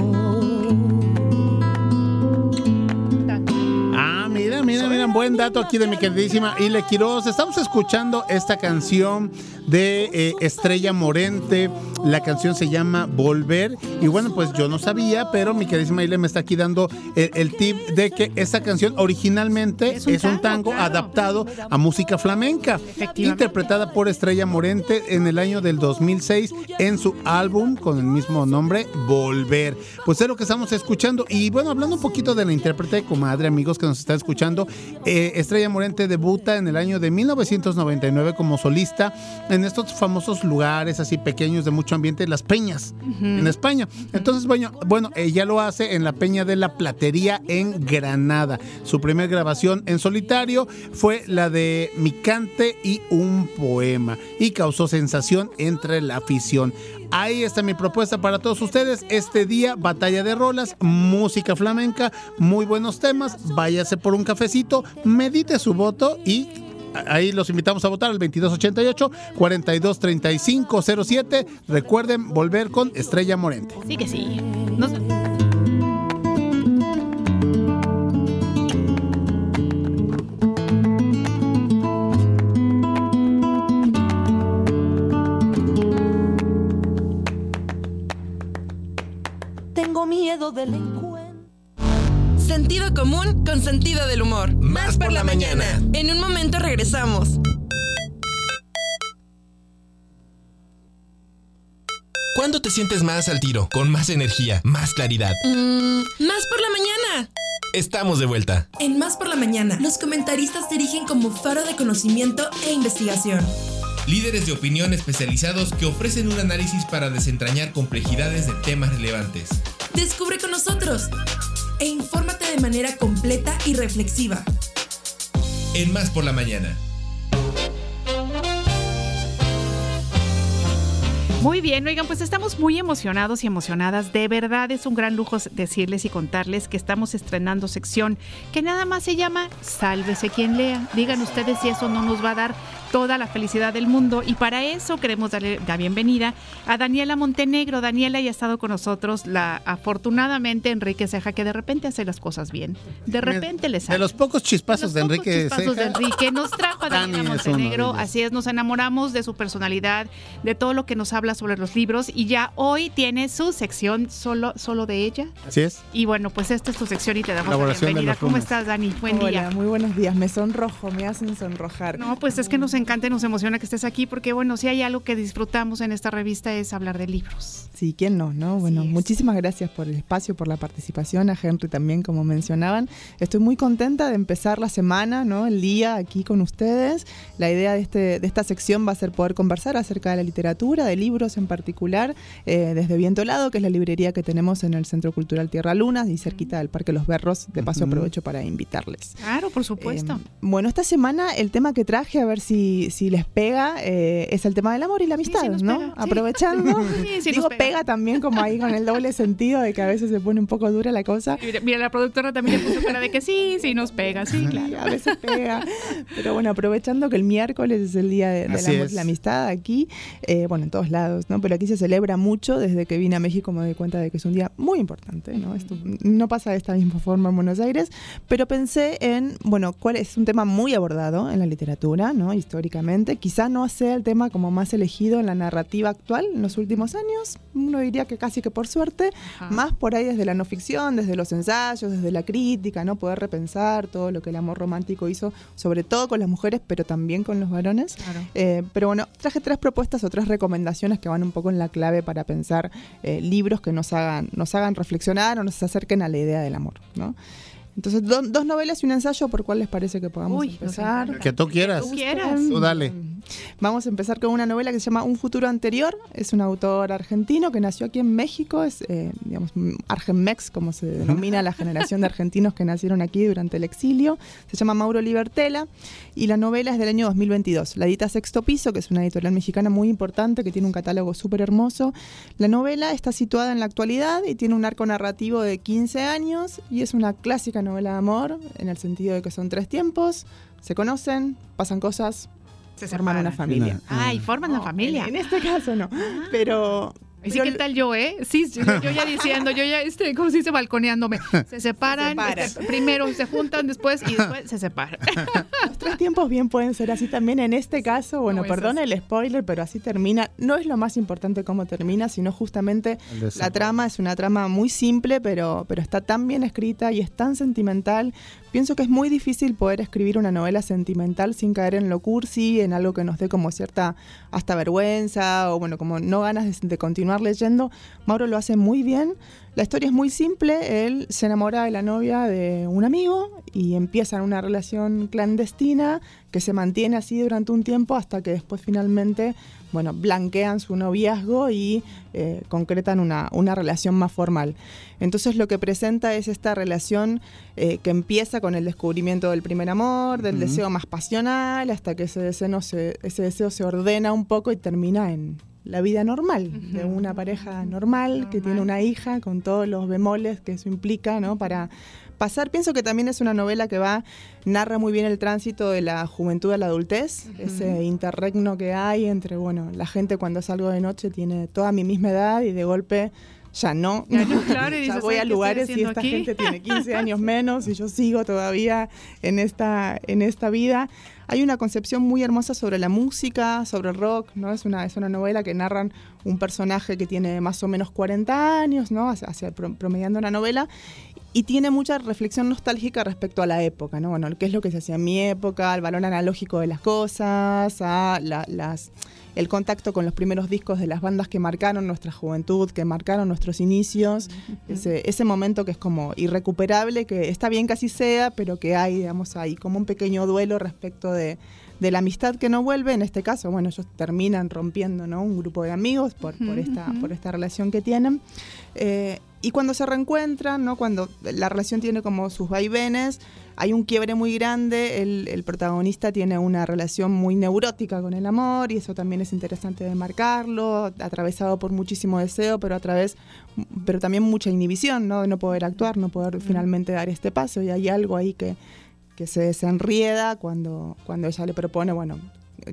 Ah, mira, mira, mira, buen dato aquí de mi queridísima Ile Quiroz. Estamos escuchando esta canción de eh, Estrella Morente. La canción se llama Volver. Y bueno, pues yo no sabía, pero mi queridísima Ile me está aquí dando el, el tip de que esta canción originalmente es un, tango, claro. adaptado a música flamenca, interpretada por Estrella Morente en el año del 2006 en su álbum con el mismo nombre, Volver. Pues es lo que estamos escuchando. Y bueno, hablando un poquito de la intérprete, comadre, amigos que nos están escuchando, Eh, Estrella Morente debuta en el año de 1999 como solista en estos famosos lugares así pequeños de mucho ambiente, las peñas en España. Entonces, bueno, bueno, ella lo hace en la Peña de la Platería en Granada. Su primera grabación en solitario fue la de Mi cante y un poema y causó sensación entre la afición. Ahí está mi propuesta para todos ustedes. Este día, batalla de rolas, música flamenca, muy buenos temas. Váyase por un cafecito, medite su voto y ahí los invitamos a votar al 2288 423507. Recuerden volver con Estrella Morente. Sí que sí. Nos- Tengo miedo del. Sentido común con sentido del humor. Más por la mañana. En un momento regresamos. ¿Cuándo te sientes más al tiro? Con más energía, más claridad. Mm, más por la mañana. Estamos de vuelta. En Más por la mañana, los comentaristas se erigen como faro de conocimiento e investigación. Líderes de opinión especializados que ofrecen un análisis para desentrañar complejidades de temas relevantes. Descubre con nosotros e infórmate de manera completa y reflexiva. En Más por la mañana. Muy bien, oigan, pues estamos muy emocionados y emocionadas. De verdad es un gran lujo decirles y contarles que estamos estrenando sección que nada más se llama Sálvese quien lea. Digan ustedes si eso no nos va a dar toda la felicidad del mundo. Y para eso queremos darle la bienvenida a Daniela Montenegro. Daniela ya ha estado con nosotros, la afortunadamente Enrique Ceja, que de repente hace las cosas bien. De repente le sale. De los pocos chispazos de, Los pocos Enrique chispazos de Ceja, Enrique nos trajo a Daniela Dani de Montenegro. Así es, nos enamoramos de su personalidad, de todo lo que nos habla sobre los libros y ya hoy tiene su sección solo, solo de ella. Así es. Y bueno, pues esta es tu sección y te damos la de bienvenida. ¿Cómo estás, Dani? Buen Hola, día. muy buenos días. Me sonrojo, me hacen sonrojar. No, pues es que nos encanta y nos emociona que estés aquí porque, bueno, si hay algo que disfrutamos en esta revista es hablar de libros. Sí, ¿quién no? no? Bueno, muchísimas gracias por el espacio, por la participación, a Henry también, como mencionaban. Estoy muy contenta de empezar la semana, ¿no? El día aquí con ustedes. La idea de, este, de esta sección va a ser poder conversar acerca de la literatura, de libros en particular, eh, desde Viento Lado, que es la librería que tenemos en el Centro Cultural Tierra Luna y cerquita del Parque Los Berros. De paso aprovecho para invitarles. Claro, por supuesto. Eh, bueno, esta semana el tema que traje, a ver si, si les pega, eh, es el tema del amor y la amistad, sí ¿no? pega, sí. Aprovechando. Sí, Digo, pega. pega. también como ahí con el doble sentido de que a veces se pone un poco dura la cosa. Mira, mira, la productora también le puso cara de que sí, sí nos pega, sí, Sí, claro. a veces pega. Pero bueno, aprovechando que el miércoles es el día de- del amor es. y la amistad aquí, eh, bueno, en todos lados, ¿no? Pero aquí se celebra mucho. Desde que vine a México me doy cuenta de que es un día muy importante, ¿no? Esto no pasa de esta misma forma en Buenos Aires, pero pensé en, bueno, cuál es un tema muy abordado en la literatura, ¿no? Históricamente. Quizá no sea el tema como más elegido en la narrativa actual en los últimos años. Uno diría que casi que por suerte, Ajá. más por ahí desde la no ficción, desde los ensayos, desde la crítica, ¿no? Poder repensar todo lo que el amor romántico hizo, sobre todo con las mujeres, pero también con los varones. Claro. Eh, pero bueno, traje tres propuestas o tres recomendaciones que van un poco en la clave para pensar eh, libros que nos hagan, nos hagan reflexionar o nos acerquen a la idea del amor, ¿no? Entonces, do- dos novelas y un ensayo, ¿por cuál les parece que podamos Uy, empezar? Que tú quieras. Tú quieras. Tú dale. Vamos a empezar con una novela que se llama Un futuro anterior. Es un autor argentino que nació aquí en México, es, eh, digamos, Argenmex, como se denomina la generación de argentinos que nacieron aquí durante el exilio. Se llama Mauro Libertela y la novela es del año 2022. La edita Sexto Piso, que es una editorial mexicana muy importante que tiene un catálogo súper hermoso. La novela está situada en la actualidad y tiene un arco narrativo de 15 años y es una clásica novela de amor en el sentido de que son tres tiempos, se conocen, pasan cosas, Se forman una familia. Ay, forman la No, familia. En, en este caso no. Pero. Así pero que tal yo, ¿eh? Sí, yo, yo ya diciendo, yo ya, este, ¿cómo se dice? Balconeándome. Se separan, separan. este, primero se juntan, después y después se separan. los tres tiempos bien pueden ser así también. En este caso, bueno, No, perdón el spoiler, pero así termina. No es lo más importante cómo termina, sino justamente la trama es una trama muy simple, pero, pero está tan bien escrita y es tan sentimental. Pienso que es muy difícil poder escribir una novela sentimental sin caer en lo cursi, en algo que nos dé como cierta hasta vergüenza o bueno, como no ganas de, de continuar leyendo. Mauro lo hace muy bien. La historia es muy simple, él se enamora de la novia de un amigo y empiezan una relación clandestina que se mantiene así durante un tiempo hasta que después finalmente, bueno, blanquean su noviazgo y eh, concretan una, una relación más formal. Entonces lo que presenta es esta relación eh, que empieza con el descubrimiento del primer amor, del deseo más pasional, hasta que ese deseo, se, ese deseo se ordena un poco y termina en la vida normal, de una pareja normal, que tiene una hija con todos los bemoles que eso implica, ¿no? Para pasar, pienso que también es una novela que va, narra muy bien el tránsito de la juventud a la adultez, ese interregno que hay entre, bueno, la gente cuando salgo de noche tiene toda mi misma edad y de golpe ya no. Ya no, claro, ya voy "Ay, a ¿qué estoy lugares y esta aquí?" gente tiene 15 años menos y yo sigo todavía en esta, en esta vida. Hay una concepción muy hermosa sobre la música, sobre el rock, ¿no? Es una, es una novela que narran un personaje que tiene más o menos 40 años, ¿no? Hacia, hacia- pro- promediando una novela. Y tiene mucha reflexión nostálgica respecto a la época, ¿no? Bueno, qué es lo que se hacía en mi época, al valor analógico de las cosas, a la- las, el contacto con los primeros discos de las bandas que marcaron nuestra juventud, que marcaron nuestros inicios, ese, ese momento que es como irrecuperable, que está bien que así sea, pero que hay, digamos, ahí como un pequeño duelo respecto de, de la amistad que no vuelve. En este caso, bueno, ellos terminan rompiendo, ¿no? Un grupo de amigos por, por, esta, por esta relación que tienen. Eh, y cuando se reencuentran, ¿no? cuando la relación tiene como sus vaivenes, hay un quiebre muy grande, el, el protagonista tiene una relación muy neurótica con el amor y eso también es interesante de marcarlo, atravesado por muchísimo deseo, pero a través, pero también mucha inhibición, ¿no? De no poder actuar, no poder finalmente dar este paso y hay algo ahí que, que se desenrieda cuando, cuando ella le propone, bueno,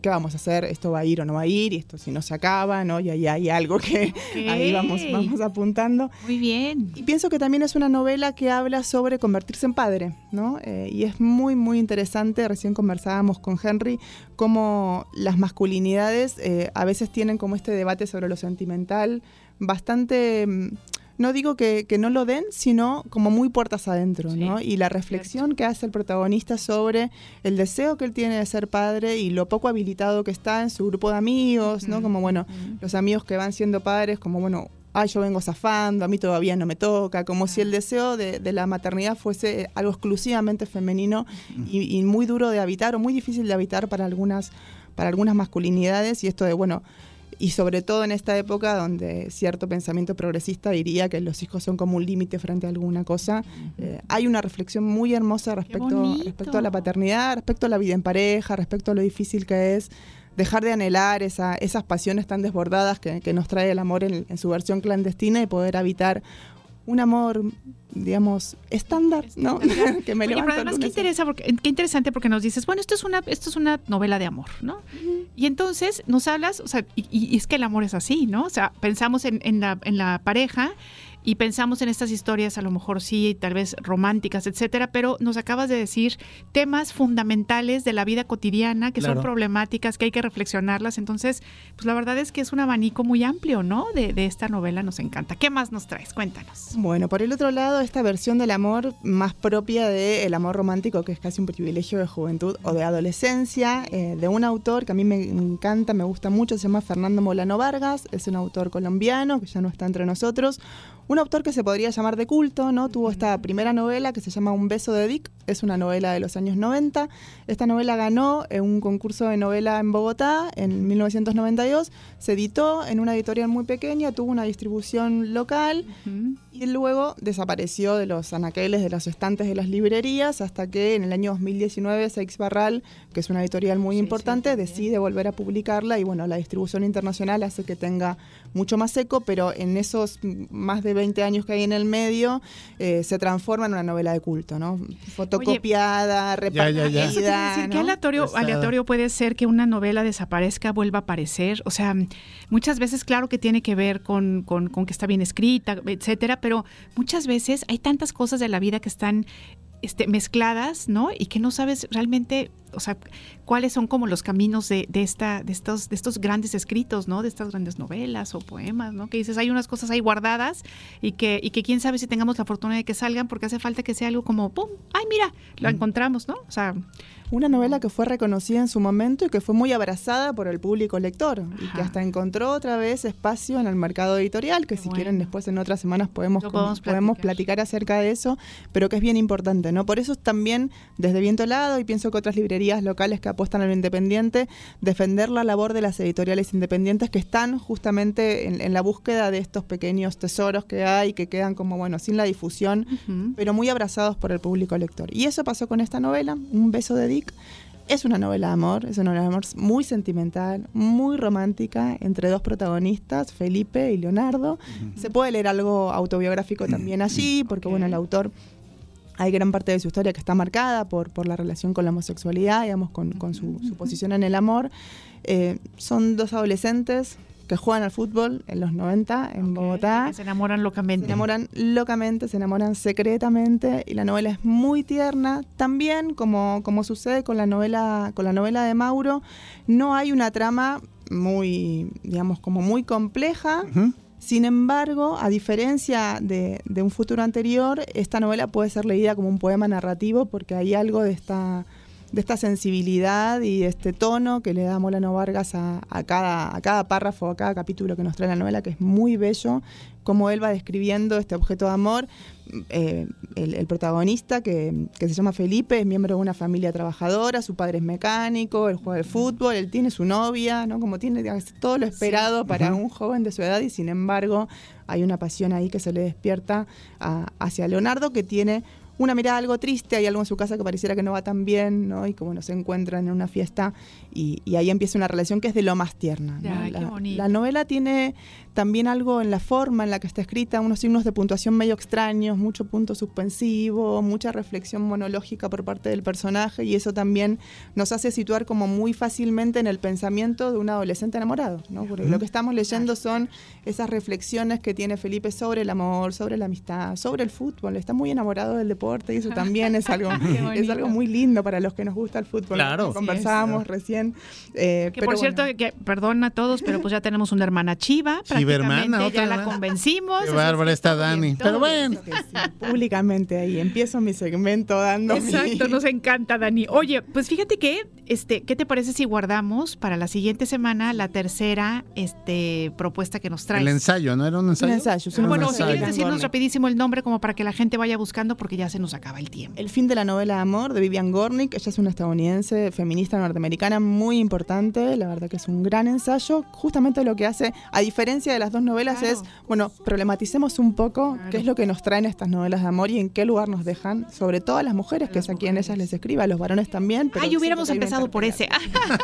¿qué vamos a hacer? ¿Esto va a ir o no va a ir? Y esto si no se acaba, ¿no? Y ahí hay algo que ahí vamos, vamos apuntando. Muy bien. Y pienso que también es una novela que habla sobre convertirse en padre, ¿no? Eh, y es muy, muy interesante. Recién conversábamos con Henry cómo las masculinidades eh, a veces tienen como este debate sobre lo sentimental bastante... No digo que, que no lo den, sino como muy puertas adentro, ¿no? Y la reflexión que hace el protagonista sobre el deseo que él tiene de ser padre y lo poco habilitado que está en su grupo de amigos, ¿no? Como, bueno, los amigos que van siendo padres, como, bueno, ay, yo vengo zafando, a mí todavía no me toca, como si el deseo de, de la maternidad fuese algo exclusivamente femenino y, y muy duro de habitar o muy difícil de habitar para algunas, para algunas masculinidades y esto de, bueno, y sobre todo en esta época donde cierto pensamiento progresista diría que los hijos son como un límite frente a alguna cosa, eh, hay una reflexión muy hermosa respecto, respecto a la paternidad, respecto a la vida en pareja, respecto a lo difícil que es dejar de anhelar esa- esas pasiones tan desbordadas que, que nos trae el amor en, en su versión clandestina y poder habitar un amor, digamos, estándar, ¿no? que me Oye, pero levanta además qué, interesa porque, qué interesante porque nos dices, bueno, esto es una, esto es una novela de amor, ¿no? Y entonces nos hablas, o sea, y, y es que el amor es así, ¿no? O sea, pensamos en, en la, en la pareja y pensamos en estas historias, a lo mejor sí, tal vez románticas, etcétera, pero nos acabas de decir temas fundamentales de la vida cotidiana que Claro. son problemáticas, que hay que reflexionarlas. Entonces, pues la verdad es que es un abanico muy amplio, ¿no? De, de esta novela nos encanta. ¿Qué más nos traes? Cuéntanos. Bueno, por el otro lado, esta versión del amor más propia del amor romántico, que es casi un privilegio de juventud o de adolescencia, eh, de un autor que a mí me encanta, me gusta mucho, se llama Fernando Molano Vargas, es un autor colombiano que ya no está entre nosotros. Un autor que se podría llamar de culto, ¿no? Tuvo esta primera novela que se llama Un beso de Dick, es una novela de los años 90. Esta novela ganó en un concurso de novela en Bogotá en 1992, se editó en una editorial muy pequeña, tuvo una distribución local y luego desapareció de los anaqueles, de los estantes de las librerías, hasta que en el año 2019 Seix Barral, que es una editorial muy importante, decide volver a publicarla y bueno, la distribución internacional hace que tenga mucho más eco, pero en esos más de 20 años que hay en el medio, eh, se transforma en una novela de culto, ¿no? Fotocopiada, repartida. Eso quiere decir, ¿Qué ¿no? aleatorio, aleatorio puede ser que una novela desaparezca, vuelva a aparecer? O sea, muchas veces, claro que tiene que ver con, con- con que está bien escrita, etcétera, pero muchas veces hay tantas cosas de la vida que están este, mezcladas, ¿no? Y que no sabes realmente, o sea, cuáles son como los caminos de, de esta, de estos, de estos grandes escritos, ¿no? De estas grandes novelas o poemas, ¿no? Que dices, hay unas cosas ahí guardadas y que, y que quién sabe si tengamos la fortuna de que salgan, porque hace falta que sea algo como, ¡pum! ¡Ay, mira! Lo encontramos, ¿no? O sea, Una novela que fue reconocida en su momento y que fue muy abrazada por el público lector y que hasta encontró otra vez espacio en el mercado editorial, que si quieren después en otras semanas podemos, Lo com- podemos podemos platicar acerca de eso, pero que es bien importante, ¿no? Por eso también desde Viento Helado y pienso que otras librerías locales que apuestan a lo independiente, defender la labor de las editoriales independientes que están justamente en, en la búsqueda de estos pequeños tesoros que hay, que quedan como, bueno, sin la difusión, pero muy abrazados por el público lector. Y eso pasó con esta novela, Un beso de Dick. Es una novela de amor, es una novela de amor muy sentimental, muy romántica, entre dos protagonistas, Felipe y Leonardo. Se puede leer algo autobiográfico también allí, porque bueno, el autor hay gran parte de su historia que está marcada por, por la relación con la homosexualidad, digamos, con, con su, su posición en el amor. Eh, son dos adolescentes que juegan al fútbol en los 90 en Bogotá. que se enamoran locamente. Se enamoran locamente, se enamoran secretamente y la novela es muy tierna. También, como, como sucede con la novela, con la novela de Mauro, no hay una trama muy, digamos, como muy compleja. Sin embargo, a diferencia de, un futuro anterior, esta novela puede ser leída como un poema narrativo porque hay algo de esta, sensibilidad y de este tono que le da Molano Vargas a, cada, a cada párrafo, a cada capítulo que nos trae la novela, que es muy bello, como él va describiendo este objeto de amor. Eh, el, el protagonista, que, que se llama Felipe, es miembro de una familia trabajadora, su padre es mecánico, él juega al fútbol, él tiene su novia, ¿no? Como tiene todo lo esperado para un joven de su edad y sin embargo hay una pasión ahí que se le despierta a- hacia Leonardo que tiene una mirada algo triste, hay algo en su casa que pareciera que no va tan bien, ¿no? Y como no se encuentran en una fiesta y, y ahí empieza una relación que es de lo más tierna. ¿no? Ay, qué la, novela tiene también algo en la forma en la que está escrita, unos signos de puntuación medio extraños, mucho punto suspensivo, mucha reflexión monológica por parte del personaje y eso también nos hace situar como muy fácilmente en el pensamiento de un adolescente enamorado, ¿no? Porque lo que estamos leyendo son esas reflexiones que tiene Felipe sobre el amor, sobre la amistad, sobre el fútbol, está muy enamorado del deporte y eso también es algo, es algo muy lindo para los que nos gusta el fútbol. Claro. Conversábamos recién. eh, Que pero por bueno. cierto, que perdón a todos, pero pues ya tenemos una hermana chiva. Chivermana, prácticamente, otra Ya la convencimos. Qué bárbara está Dani. Pero bueno. públicamente ahí. Empiezo mi segmento dando mi- Exacto, nos encanta, Dani. Oye, pues fíjate que, este, ¿qué te parece si guardamos para la siguiente semana la tercera este, propuesta que nos traes? El ensayo, ¿no era un ensayo? Un ensayo, sí, un Bueno, si quieres decirnos rapidísimo el nombre como para que la gente vaya buscando porque ya se nos acaba el tiempo. El fin de la novela de amor de Vivian Gornick. Ella es una estadounidense feminista norteamericana muy importante. La verdad que es un gran ensayo. Justamente lo que hace, a diferencia de las dos novelas, Claro. es, bueno, problematicemos un poco Claro. qué es lo que nos traen estas novelas de amor y en qué lugar nos dejan, sobre todo a las mujeres, que es a quien ellas les escribe, a los varones también. Pero Ay, hubiéramos siento por ese.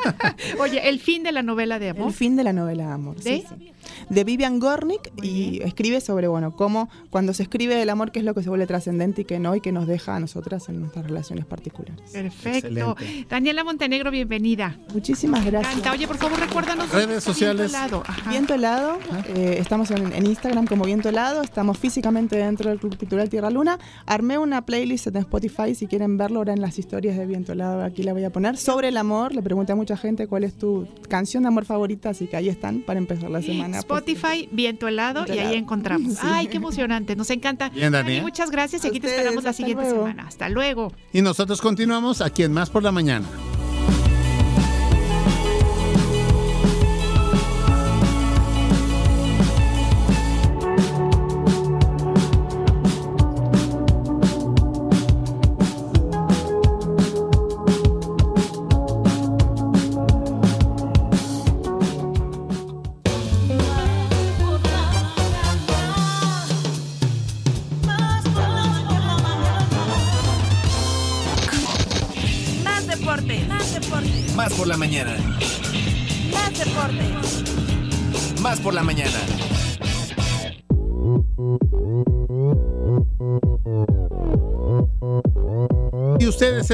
Oye, el fin de la novela de amor. El fin de la novela de amor. sí, ¿De? sí. De Vivian Gornick y escribe sobre, bueno, cómo cuando se escribe el amor, qué es lo que se vuelve trascendente y qué no, y que nos deja a nosotras en nuestras relaciones particulares. Perfecto. Excelente. Daniela Montenegro, bienvenida. Muchísimas gracias. Canta. Oye, por favor, recuérdanos. Redes Viento sociales. Helado. Viento Helado, eh, estamos en, en Instagram como Viento Helado, estamos físicamente dentro del Club Cultural Tierra Luna. Armé una playlist en Spotify, si quieren verlo, ahora en las historias de Viento Helado, aquí la voy a poner. Sobre el amor, le pregunté a mucha gente cuál es tu canción de amor favorita, así que ahí están para empezar la semana. Spotify, viento helado, y ahí encontramos. Sí. Ay, qué emocionante, nos encanta. Bien, Dani. muchas gracias y aquí te esperamos la hasta siguiente luego. semana. Hasta luego. Y nosotros continuamos aquí en Más por la Mañana.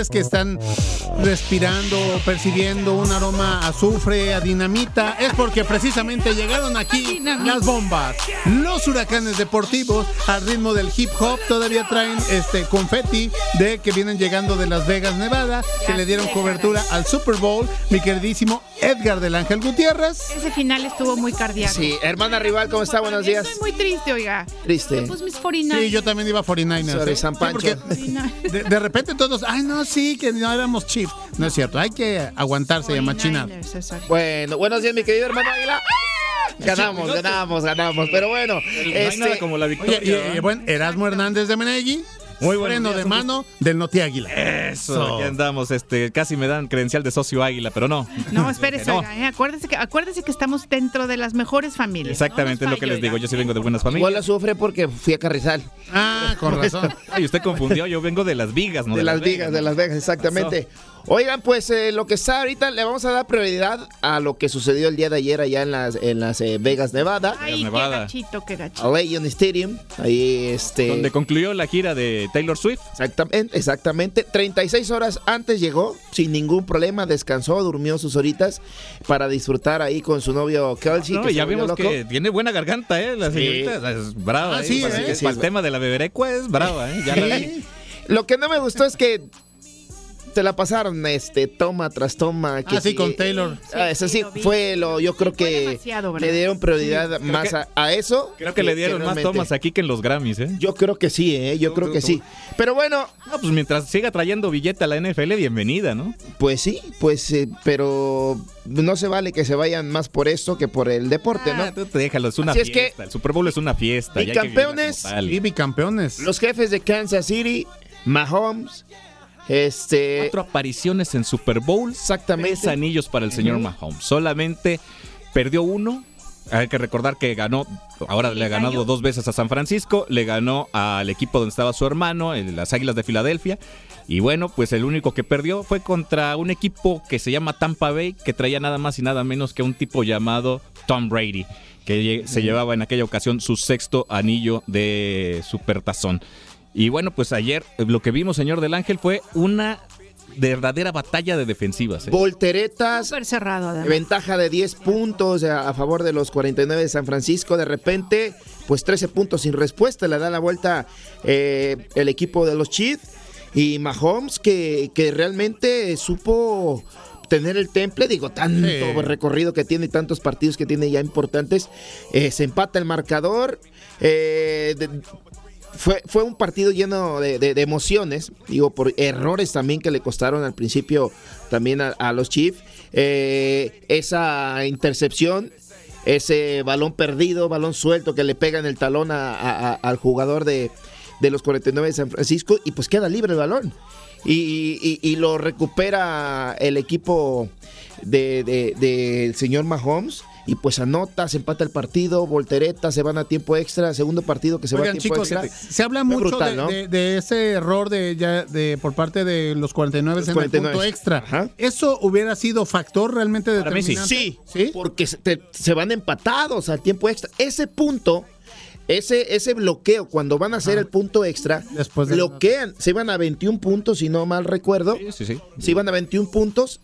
Ustedes que están respirando, percibiendo un aroma a azufre, a dinamita, es porque precisamente llegaron aquí las bombas. Los huracanes deportivos al ritmo del hip hop todavía traen este confeti de que vienen llegando de Las Vegas, Nevada, que le dieron cobertura al Super Bowl. Mi queridísimo Edgar del Ángel Gutiérrez. Ese final estuvo muy cardíaco. Sí, hermana rival, ¿cómo está? Buenos días. Estoy muy triste, oiga. Triste. Pues mis 49. Sí, yo también iba a 49ers. Sorry, ¿eh? San Sí, Pancho. porque de, de repente todos, ay, no, sí, que no éramos Chiefs. No es cierto, hay que aguantarse y amachinar. 49ers, exacto. Bueno, buenos días, mi querido hermano Águila. Ganamos, ganamos, ganamos. Pero bueno, No hay este, nada como la Oye, victoria. y, y, bueno, Erasmo Hernández de Menegui, Muy buenos freno días, de mano del Noti Águila. Eso, aquí andamos, este, casi me dan credencial de socio águila, pero no. No, espérese, No. oiga, eh, acuérdese, que, acuérdese que estamos dentro de las mejores familias. Exactamente, No es lo que les digo. Yo sí vengo de buenas igual familias. la sufre porque fui a Carrizal. Ah, con razón. Ay, usted confundió, yo vengo de las vigas, ¿no? de las vigas, de las Vegas, exactamente. Oigan, pues eh, lo que está ahorita le vamos a dar prioridad a lo que sucedió el día de ayer allá en las, en las eh, Vegas, Nevada, Ay, qué Nevada. gachito, qué gachito. a Legion Stadium. Ahí este. Donde concluyó la gira de Taylor Swift. Exactamente, exactamente. 36 horas antes llegó, sin ningún problema, descansó, durmió sus horitas para disfrutar ahí con su novio Kelsey. No, que ya vimos loco. que tiene buena garganta, ¿eh? La Sí. señorita es brava. Ah, ¿eh? sí, el tema de la beberecua es brava, ¿eh? Ya la vi. Lo que no me gustó es que te la pasaron este toma tras toma. Que Ah, sí, con Taylor. Ah, eso sí, fue lo, yo creo que le dieron prioridad más que- a, a eso. Creo que le dieron más tomas aquí que en los Grammys, ¿eh? Yo creo que sí, ¿eh? yo creo que sí. Pero bueno, No, pues mientras siga trayendo billete a la NFL, bienvenida, ¿no? pues sí, pues, eh, pero no se vale que se vayan más por esto que por el deporte, Ah, ¿no? tú déjalo, es una Así es que- fiesta. el Super Bowl es una fiesta. y tal. Y bicampeones. Los jefes de Kansas City, Mahomes, este... Cuatro apariciones en Super Bowl. Exactamente. Tres anillos para el señor Mahomes. Solamente perdió uno. Hay que recordar que ganó, ahora le ha ganado dos veces a San Francisco, le ganó al equipo donde estaba su hermano, el- las Águilas de Filadelfia. Y bueno, pues el único que perdió fue contra un equipo que se llama Tampa Bay, que traía nada más y nada menos que un tipo llamado Tom Brady, que se llevaba en aquella ocasión su sexto anillo de Supertazón. Y bueno, pues ayer eh, lo que vimos, señor del Ángel, fue una verdadera batalla de defensivas. ¿eh? Volteretas, Súper cerrado, además. ventaja de 10 puntos a, a favor de los 49 de San Francisco. De repente, pues 13 puntos sin respuesta. Le da la vuelta eh, el equipo de los Chiefs. Y Mahomes, que, que realmente supo tener el temple, digo, tanto Sí. recorrido que tiene y tantos partidos que tiene ya importantes. Eh, se empata el marcador. eh, de- fue, fue un partido lleno de, de- de emociones, digo, por errores también que le costaron al principio también a, los Chiefs. Eh, esa intercepción, ese balón perdido, balón suelto que le pega en el talón a- al jugador de, de los 49 de San Francisco y pues queda libre el balón. Y, y- y lo recupera el equipo del de, del señor Mahomes. Y pues anota, se empata el partido, voltereta, se van a tiempo extra, segundo partido que se va Oigan, a tiempo chicos, extra. se habla Fue mucho brutal, de, ¿no? de- de ese error de, ya, de por parte de los 49 Los en 49. el punto extra. Ajá. ¿Eso hubiera sido factor realmente Para mí sí. determinante? Sí, porque se, te- se van empatados al tiempo extra. Ese punto, ese, ese bloqueo, cuando van a hacer el punto extra, Después de- bloquean. Se iban a 21 puntos, si no mal recuerdo. Sí, sí, sí. Se iban a 21 puntos.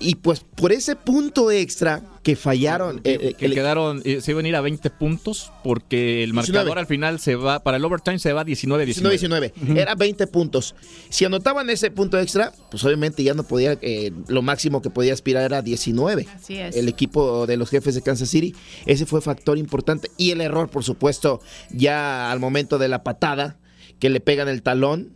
Y pues por ese punto extra que fallaron. eh, eh, que el- quedaron, eh, se iban a ir a 20 puntos porque el 19. marcador al final se va, para el overtime se va 19-19. 19-19. Era 20 puntos. Si anotaban ese punto extra, pues obviamente ya no podía, eh, lo máximo que podía aspirar era 19. Así es. El equipo de los jefes de Kansas City. Ese fue factor importante. Y el error, por supuesto, ya al momento de la patada, que le pegan el talón,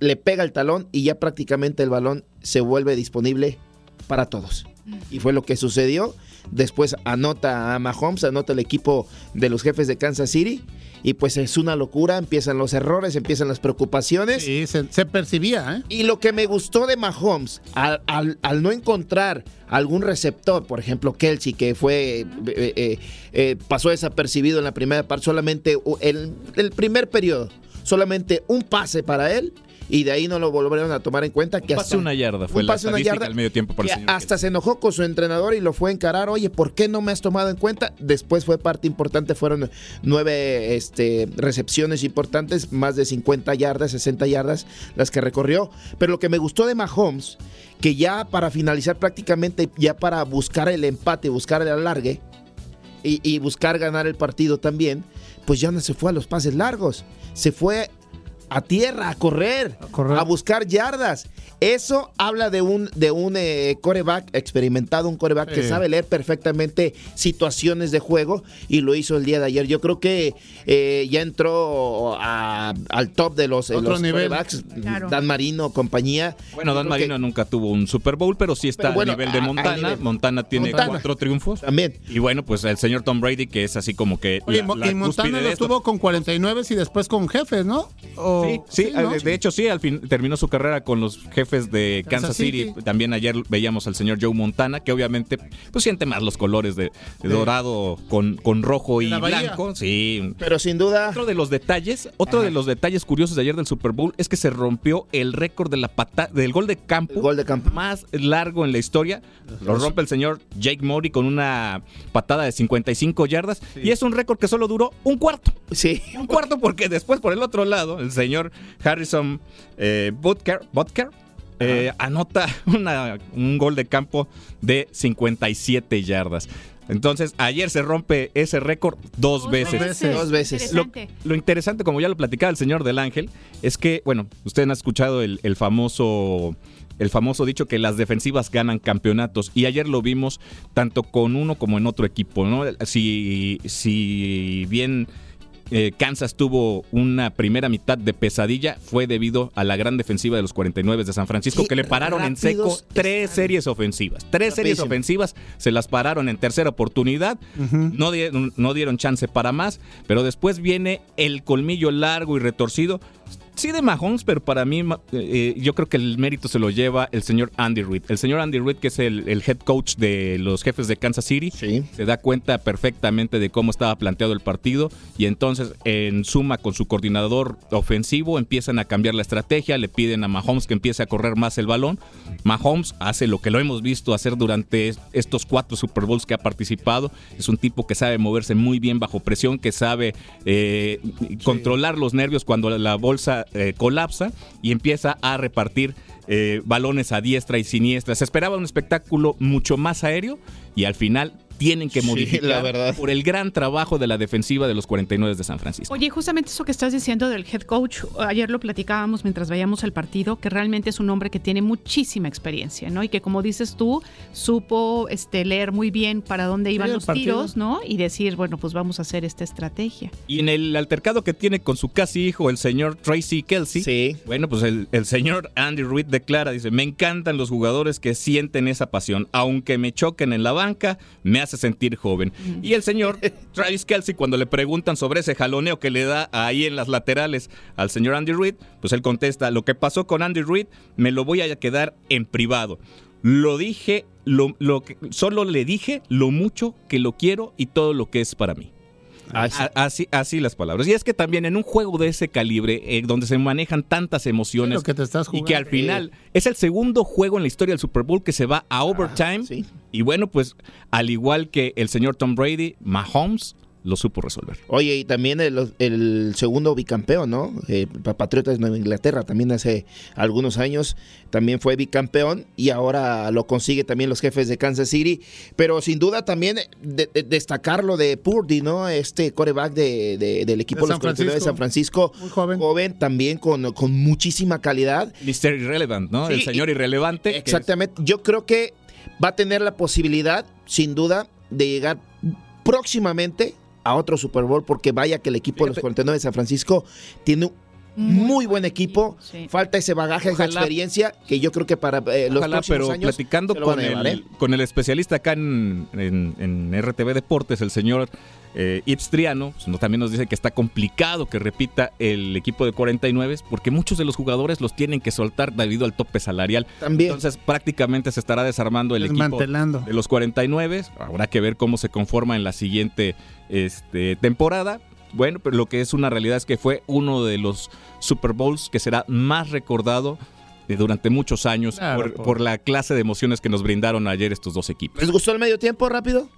le pega el talón y ya prácticamente el balón se vuelve disponible para todos. Y fue lo que sucedió. Después anota a Mahomes, anota el equipo de los jefes de Kansas City. Y pues es una locura, empiezan los errores, empiezan las preocupaciones. Sí, se, se percibía, ¿eh? Y lo que me gustó de Mahomes, al, al- al no encontrar algún receptor, por ejemplo Kelsey, que fue eh, eh, eh, pasó desapercibido en la primera parte, solamente el, el primer periodo, solamente un pase para él. Y de ahí no lo volvieron a tomar en cuenta. Que Un pase hasta, una yarda fue un la pase una yarda al medio tiempo para el que señor hasta se enojó con su entrenador y lo fue a encarar. Oye, ¿por qué no me has tomado en cuenta? Después fue parte importante, fueron nueve este, recepciones importantes, más de 50 yardas, 60 yardas las que recorrió. Pero lo que me gustó de Mahomes, que ya para finalizar prácticamente, ya para buscar el empate, buscar el alargue y, y buscar ganar el partido también, pues ya no se fue a los pases largos, se fue a tierra, a correr, a, buscar yardas. Eso habla de un, de un eh, coreback experimentado, un coreback que sabe leer perfectamente situaciones de juego y lo hizo el día de ayer. Yo creo que eh, ya entró a- al top de los, eh, Otro los nivel. Claro. Dan Marino, compañía. Bueno, Dan que- Marino nunca tuvo un Super Bowl, pero sí está Pero bueno, a nivel de a- a Montana. nivel. Montana tiene Montana. cuatro triunfos. También. Y bueno, pues el señor Tom Brady, que es así como que. Oye, la- Mo- la y Montana lo tuvo con 49 y después con jefes, ¿no? O- Sí, sí, ¿no? de hecho sí, al fin terminó su carrera con los jefes de Kansas, Kansas City. City. También ayer veíamos al señor Joe Montana, que obviamente pues siente más los colores de, de dorado con, con rojo y blanco. Sí. Pero sin duda. Otro de los detalles, otro de los detalles curiosos de ayer del Super Bowl es que se rompió el récord de la pata del gol de campo, gol de campo. más largo en la historia. Lo rompe el señor Jake Murray con una patada de 55 yardas y es un récord que solo duró un cuarto. Sí. Un cuarto porque después por el otro lado el señor Harrison eh, Butker, Butker, eh, anota una- un gol de campo de 57 yardas. Entonces, ayer se rompe ese récord dos, Dos veces. veces. Dos veces. Lo, Interesante. lo interesante, como ya lo platicaba el señor del Ángel, es que, bueno, ustedes han escuchado el, el famoso. El famoso dicho que las defensivas ganan campeonatos. Y ayer lo vimos tanto con uno como en otro equipo. ¿no? Si, si bien eh, Kansas tuvo una primera mitad de pesadilla, fue debido a la gran defensiva de los 49 de San Francisco, Qué que le pararon en seco tres están. series ofensivas. Tres series ofensivas se las pararon en tercera oportunidad. no, dieron, no dieron chance para más, pero después viene el colmillo largo y retorcido. Sí de Mahomes, pero para mí eh, yo creo que el mérito se lo lleva el señor Andy Reid. El señor Andy Reid, que es el, el head coach de los jefes de Kansas City, Sí. se da cuenta perfectamente de cómo estaba planteado el partido y entonces en suma con su coordinador ofensivo empiezan a cambiar la estrategia, le piden a Mahomes que empiece a correr más el balón. Mahomes hace lo que lo hemos visto hacer durante es- estos cuatro Super Bowls que ha participado. Es un tipo que sabe moverse muy bien bajo presión, que sabe eh, controlar los nervios cuando la bolsa eh, colapsa y empieza a repartir eh, balones a diestra y siniestra. Se esperaba un espectáculo mucho más aéreo y al final tienen que Sí, modificar la verdad. por el gran trabajo de la defensiva de los 49 de San Francisco. Oye, justamente eso que estás diciendo del head coach, ayer lo platicábamos mientras veíamos el partido, que realmente es un hombre que tiene muchísima experiencia, ¿no? Y que como dices tú, supo este, leer muy bien para dónde iban los partido. tiros, ¿no? Y decir, bueno, pues vamos a hacer esta estrategia. Y en el altercado que tiene con su casi hijo, el señor Tracy Kelsey, Sí. bueno, pues el, el señor Andy Reid declara, dice, me encantan los jugadores que sienten esa pasión, aunque me choquen en la banca, me hace sentir joven. Y el señor Travis Kelsey, cuando le preguntan sobre ese jaloneo que le da ahí en las laterales al señor Andy Reid, pues él contesta, lo que pasó con Andy Reid, me lo voy a quedar en privado. Lo dije, lo, lo que, solo le dije lo mucho que lo quiero y todo lo que es para mí. Ah, Así, así las palabras. Y es que también en un juego de ese calibre, eh, donde se manejan tantas emociones Lo que te estás y que al final es el segundo juego en la historia del Super Bowl que se va a overtime. sí. Y bueno, pues al igual que el señor Tom Brady, Mahomes lo supo resolver. Oye, y también el, el segundo bicampeón, ¿no? Eh, pa- Patriotas de Nueva Inglaterra, también hace algunos años, también fue bicampeón y ahora lo consigue también los jefes de Kansas City. Pero sin duda también de- de- destacar lo de Purdy, ¿no? Este coreback de, de- del equipo De San 49 de San Francisco, Muy joven. joven también con, con muchísima calidad. Mr. Irrelevant, ¿no? Sí, el señor y- irrelevante. Exactamente. Yo creo que va a tener la posibilidad, sin duda, de llegar próximamente a otro Super Bowl, porque vaya que el equipo de los Fíjate. 49 de San Francisco tiene un muy buen equipo. Sí. Falta ese bagaje, esa Ojalá- experiencia, que yo creo que para eh, los Ojalá, próximos pero años platicando se lo van con a el, llevar, ¿eh? con el especialista acá en, en- en RTV Deportes, el señor eh, Ips Triano, pues, también nos dice que está complicado que repita el equipo de 49 porque muchos de los jugadores los tienen que soltar debido al tope salarial. También. Entonces prácticamente se estará desarmando el equipo de los 49. Habrá que ver cómo se conforma en la siguiente este, temporada. Bueno, pero lo que es una realidad es que fue uno de los Super Bowls que será más recordado de durante muchos años Claro, por, por- por la clase de emociones que nos brindaron ayer estos dos equipos. ¿Les gustó el medio tiempo rápido?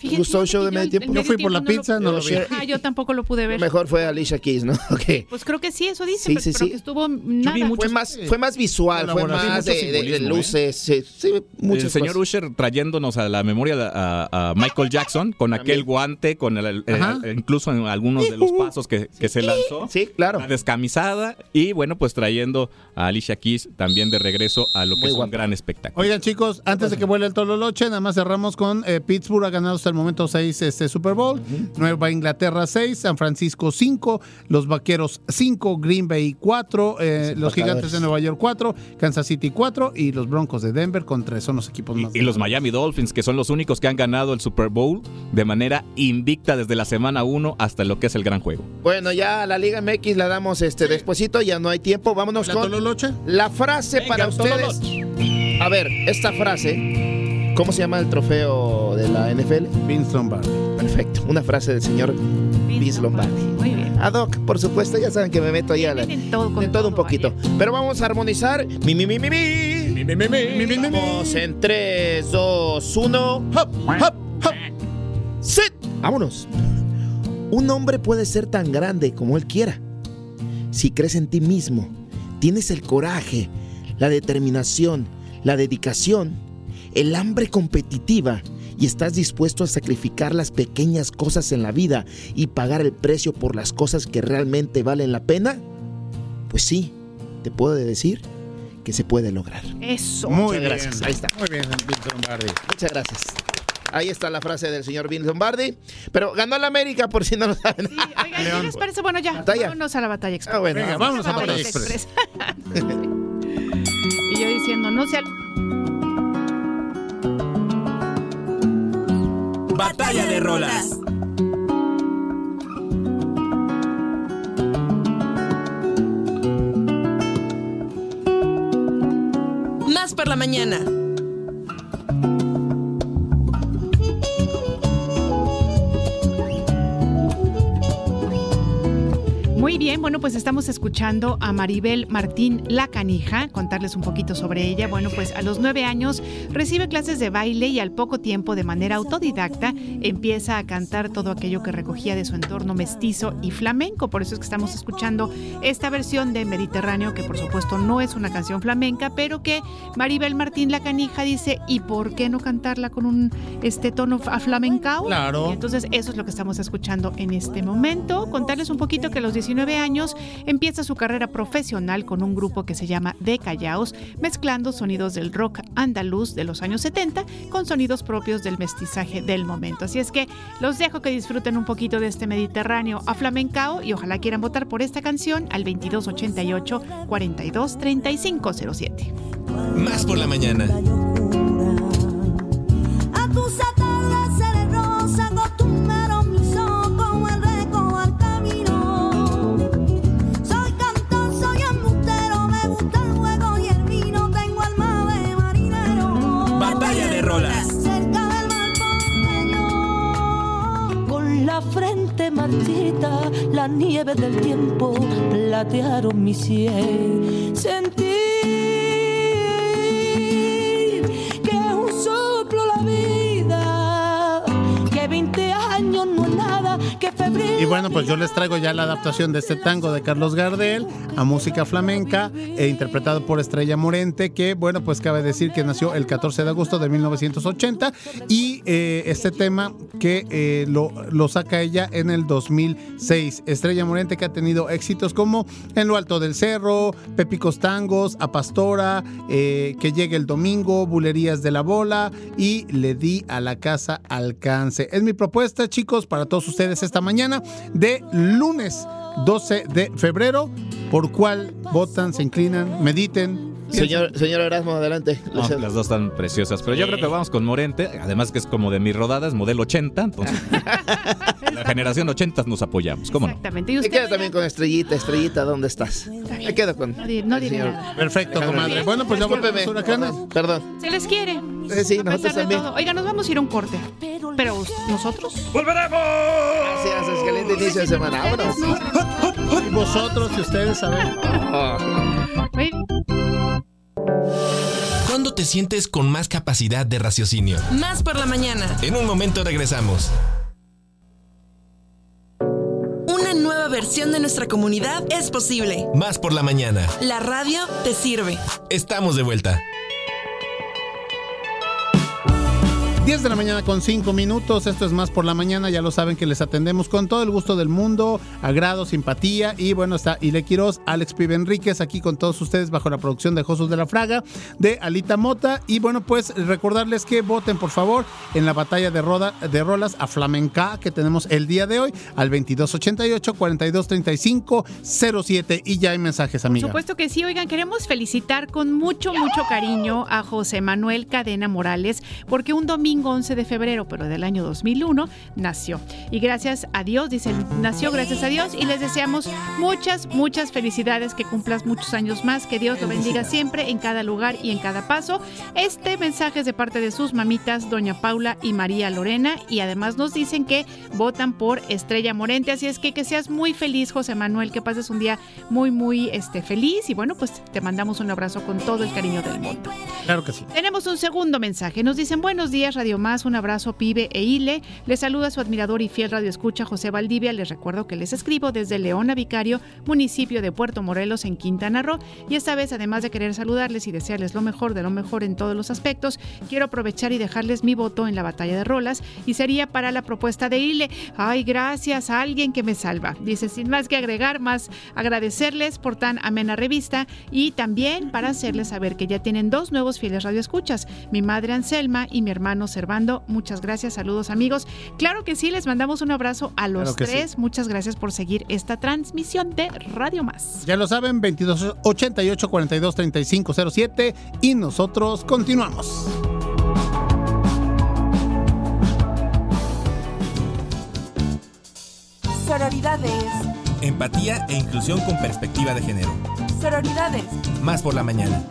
Fíjate, ¿Gustó el show de medio tiempo? Yo fui por la tiempo pizza, no lo vi. Ah, yo tampoco lo pude ver. Mejor fue Alicia Keys, ¿no? Ok. Pues creo que sí, eso dice, Sí, pero, sí, pero sí. que estuvo nada. fue más, fue más visual, fue más de, de- de simbolismo, ¿eh? luces, sí, sí, muchas el señor cosas. Usher trayéndonos a la memoria a, a Michael Jackson con aquel guante, con el, el- Ajá. el- incluso en algunos de los pasos que, que se lanzó. Sí, claro. La descamisada y bueno, pues trayendo a Alicia Keys también de regreso a lo que Muy es guapa. un gran espectáculo. Oigan chicos, antes de que vuele el Tololoche, nada más cerramos con eh, Pittsburgh ha ganado hasta el momento 6 este Super Bowl, Nueva Inglaterra 6, San Francisco 5, los Vaqueros 5, Green Bay 4, eh, los Gigantes de Nueva York 4, Kansas City 4 y los Broncos de Denver con 3 son los equipos más. Y los Miami Dolphins, que son los únicos que han ganado el Super Bowl de manera invicta desde la semana 1 hasta lo que es el gran juego. Bueno, ya a la Liga MX la damos este despuesito, ya no hay tiempo. Vámonos ¿La con Tololoche? la frase para ustedes. A ver, esta frase, ¿cómo se llama el trofeo de la NFL? Vince Lombardi. Perfecto, una frase del señor Vince Lombardi. Muy bien. Ad hoc, por supuesto, ya saben que me meto ahí a la, En todo, con de todo un poquito. Pero vamos a armonizar. Mi, mi, mi, mi, mi. Vamos en 3, 2, 1. Hop, hop, hop. Sit. Vámonos. Un hombre puede ser tan grande como él quiera. Si crees en ti mismo, tienes el coraje, la determinación, la dedicación, el hambre competitiva y estás dispuesto a sacrificar las pequeñas cosas en la vida y pagar el precio por las cosas que realmente valen la pena, pues sí, te puedo decir que se puede lograr. Eso. Muy Muchas bien. gracias. Ahí está. Muy bien, Vince Lombardi. Muchas gracias. Ahí está la frase del señor Vince Lombardi. Pero ganó la América, por si no lo saben. Sí, oigan, ¿qué les parece? Bueno, ya, Batalla. vámonos a la batalla express. Ah, bueno, Venga, vámonos a Batalla Express. y yo diciendo, no sea... Batalla de rolas. Más por la mañana. Bien, bueno, pues estamos escuchando a Maribel Martín La Canija, contarles un poquito sobre ella. Bueno, pues a los nueve años recibe clases de baile y al poco tiempo, de manera autodidacta, empieza a cantar todo aquello que recogía de su entorno mestizo y flamenco. Por eso es que estamos escuchando esta versión de Mediterráneo, que por supuesto no es una canción flamenca, pero que Maribel Martín La Canija dice, ¿y por qué no cantarla con un este tono aflamencao? Claro. Y entonces eso es lo que estamos escuchando en este momento. Contarles un poquito que a los 19 años empieza su carrera profesional con un grupo que se llama De Callaos, mezclando sonidos del rock andaluz de los años 70 con sonidos propios del mestizaje del momento. Así es que los dejo que disfruten un poquito de este Mediterráneo a flamencao y ojalá quieran votar por esta canción al 2288 42 3507. Más por la mañana. A tus atardeceres rosa la frente marchita, la nieve del tiempo platearon mi cielo. Sentir Y bueno, pues yo les traigo ya la adaptación de este tango de Carlos Gardel a música flamenca, e interpretado por Estrella Morente, que bueno, pues cabe decir que nació el 14 de agosto de 1980 y eh, este tema que eh, lo, saca ella en el 2006. Estrella Morente que ha tenido éxitos como En lo alto del cerro, Pepicos Tangos, A Pastora, eh, Que llegue el domingo, Bulerías de la Bola y Le di a la casa alcance. Es mi propuesta, chicos, para todos ustedes esta mañana de lunes 12 de febrero. ¿Por cuál votan, se inclinan, mediten? Señor, señor Erasmo, adelante. No, las dos están preciosas, pero yo creo que vamos con Morente, además que es como de mis rodadas, modelo 80, entonces la generación 80 nos apoyamos, ¿cómo no? Exactamente. ¿Y Me usted? quedo también con Estrellita, Estrellita, ¿dónde estás? Me quedo con. No, no señor nada. Perfecto, comadre. Bueno, pues ya volvemos huracanes. Perdón. Se les quiere. Eh, sí, a nosotros también. todo. Oiga, nos vamos a ir a un corte. Pero nosotros. Gracias, es qué lindo inicio de semana. Vámonos. Y vosotros, si ustedes saben. ¿Cuándo te sientes con más capacidad de raciocinio? Más por la mañana. En un momento regresamos. Una nueva versión de nuestra comunidad es posible. Más por la mañana. La radio te sirve. Estamos de vuelta. 10 de la mañana con 5 minutos, esto es más por la mañana, ya lo saben que les atendemos con todo el gusto del mundo, agrado, simpatía. Y bueno, está Ile Quiroz, Alex Pibe Enríquez aquí con todos ustedes bajo la producción de Josus de la Fraga, de Alita Mota. Y bueno, pues recordarles que voten por favor en la batalla de, roda, de rolas a Flamenca que tenemos el día de hoy al 2288 4235 07 y ya hay mensajes, Por amiga. supuesto que sí, oigan, queremos felicitar con mucho, mucho cariño a José Manuel Cadena Morales, porque un domingo 11 de febrero, pero del año 2001, nació. Y gracias a Dios, dicen, nació gracias a Dios, y les deseamos muchas, muchas felicidades, que cumplas muchos años más, que Dios lo bendiga siempre en cada lugar y en cada paso. Este mensaje es de parte de sus mamitas, doña Paula y María Lorena, y además nos dicen que votan por Estrella Morente, así es que que seas muy feliz, José Manuel, que pases un día muy, muy este, feliz, y bueno, pues te mandamos un abrazo con todo el cariño del mundo. Claro que sí. Tenemos un segundo mensaje. Nos dicen buenos días, Radio Más. Un abrazo, Pibe e Ile. Les saluda su admirador y fiel radio escucha José Valdivia. Les recuerdo que les escribo desde Leona Vicario, municipio de Puerto Morelos, en Quintana Roo. Y esta vez, además de querer saludarles y desearles lo mejor de lo mejor en todos los aspectos, quiero aprovechar y dejarles mi voto en la batalla de rolas. Y sería para la propuesta de Ile. Ay, gracias a alguien que me salva. Dice, sin más que agregar, más agradecerles por tan amena revista y también para hacerles saber que ya tienen dos nuevos fieles radioescuchas, mi madre Anselma y mi hermano Servando. Muchas gracias, saludos amigos. Claro que sí, les mandamos un abrazo a los Claro tres. Muchas gracias por seguir esta transmisión de Radio Más. Ya lo saben, 2288 4235 07 y nosotros continuamos. Sororidades. Empatía e inclusión con perspectiva de género. Sororidades. Más por la mañana.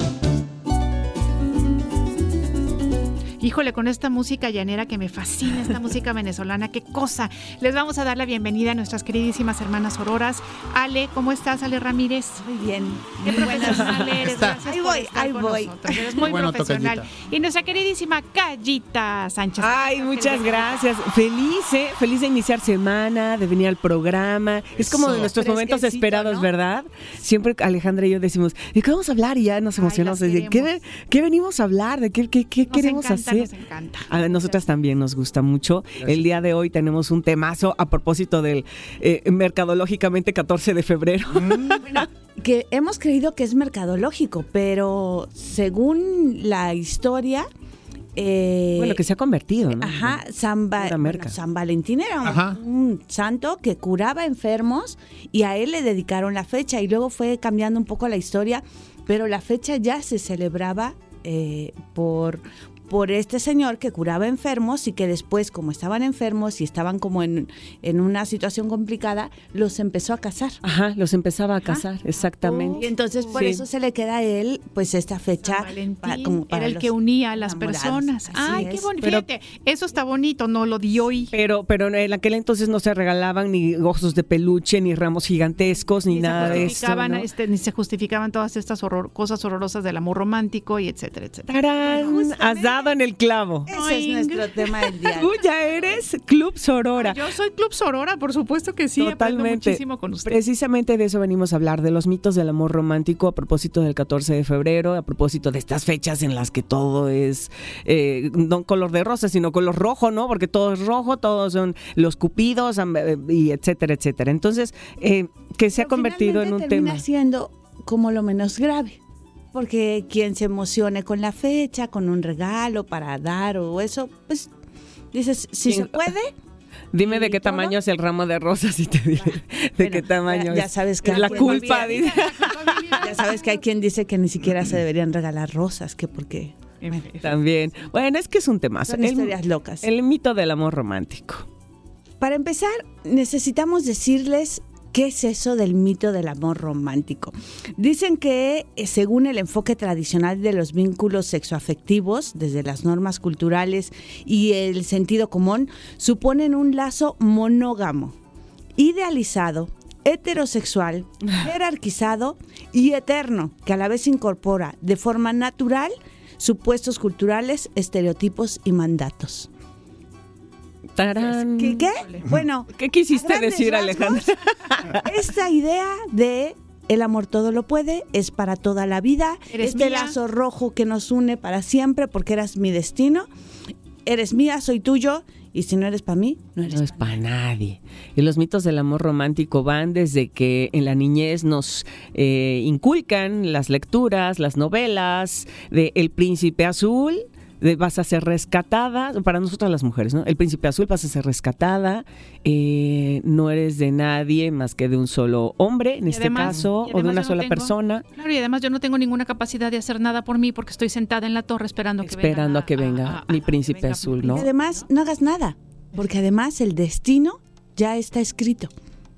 Híjole, con esta música llanera que me fascina, esta música venezolana, qué cosa. Les vamos a dar la bienvenida a nuestras queridísimas hermanas auroras. Ale, ¿cómo estás, Ale Ramírez? Muy bien. Qué Muy profesional buenas. eres. Está. Gracias Ahí por voy, estar ahí con voy. nosotros. Eres muy Bueno, profesional. tocallita. Y nuestra queridísima Callita Sánchez. Ay, muchas gracias. Feliz, ¿eh? Feliz de iniciar semana, de venir al programa. Es como de nuestros momentos esperados, ¿no? ¿verdad? Siempre Alejandra y yo decimos, ¿de qué vamos a hablar? Y ya nos emocionamos. las ¿De qué, qué venimos a hablar? ¿De qué, qué, qué queremos encanta, hacer? Nos encanta. A nosotras también nos gusta mucho. El día de hoy tenemos un temazo a propósito del eh, mercadológicamente 14 de febrero. que hemos creído que es mercadológico, pero según la historia... eh, bueno, que se ha convertido, ¿no? Ajá, San, bueno, San Valentín era un, Ajá. un santo que curaba enfermos y a él le dedicaron la fecha y luego fue cambiando un poco la historia, pero la fecha ya se celebraba eh, por por este señor que curaba enfermos y que después, como estaban enfermos y estaban como en, en una situación complicada, los empezó a casar. Ajá, los empezaba a casar, exactamente. Y entonces por Sí. eso se le queda a él, pues esta fecha pa- como para era el los que unía a las enamorados. personas. Así Ay, qué bonito. Pero- Fíjate, eso está bonito, no lo di hoy. Pero, pero en aquel entonces no se regalaban ni osos de peluche, ni ramos gigantescos, ni, Ni nada de eso. justificaban, ¿no? este, ni se justificaban todas estas horror- cosas horrorosas del amor romántico y etcétera, etcétera. ¡Tarán! Has dado en el clavo. Ese es nuestro tema del día. Tú ya eres Club Sorora. Yo soy Club Sorora, por supuesto que sí, Totalmente. muchísimo con usted. Precisamente de eso venimos a hablar, de los mitos del amor romántico a propósito del 14 de febrero, a propósito de estas fechas en las que todo es eh, no color de rosa, sino color rojo, ¿no? Porque todo es rojo, todos son los cupidos eh, y etcétera, etcétera. Entonces, eh, que se ha convertido en un termina tema. siendo como lo menos grave. Porque quien se emocione con la fecha, con un regalo para dar o eso, pues dices, si se ¿Quién- puede, Dime de ¿Y qué todo? tamaño es el ramo de rosas y te diré de qué tamaño ya, es. sabes que Es la culpa, dice- ya sabes que hay quien dice que ni siquiera se deberían regalar rosas, que porque También. Bueno, es que es un temazo. son El- historias locas. El mito del amor romántico. Para empezar, necesitamos decirles qué es eso del mito del amor romántico. Dicen que eh, según el enfoque tradicional de los vínculos sexoafectivos, desde las normas culturales y el sentido común, suponen un lazo monógamo idealizado, heterosexual, jerarquizado y eterno, que a la vez incorpora de forma natural supuestos culturales, estereotipos y mandatos. Tarán. ¿Qué? qué? Bueno, ¿Qué quisiste decir, rasgos, Alejandra? Esta idea de el amor todo lo puede, es para toda la vida, Eres este mía. lazo rojo que nos une para siempre porque eras mi destino, eres mía, soy tuyo, y si no eres para mí, no eres No es para nadie. Y los mitos del amor romántico van desde que en la niñez nos eh, inculcan las lecturas, las novelas de El Príncipe Azul. De vas a ser rescatada, para nosotras las mujeres, ¿no? El príncipe azul vas a ser rescatada, eh, no eres de nadie más que de un solo hombre, en Y este además- caso, o de una no sola tengo- persona, Claro, y además yo no tengo ninguna capacidad de hacer nada por mí porque estoy sentada en la torre esperando que esperando a que venga mi príncipe azul, ¿no? Y además, no hagas nada, porque además el destino ya está escrito.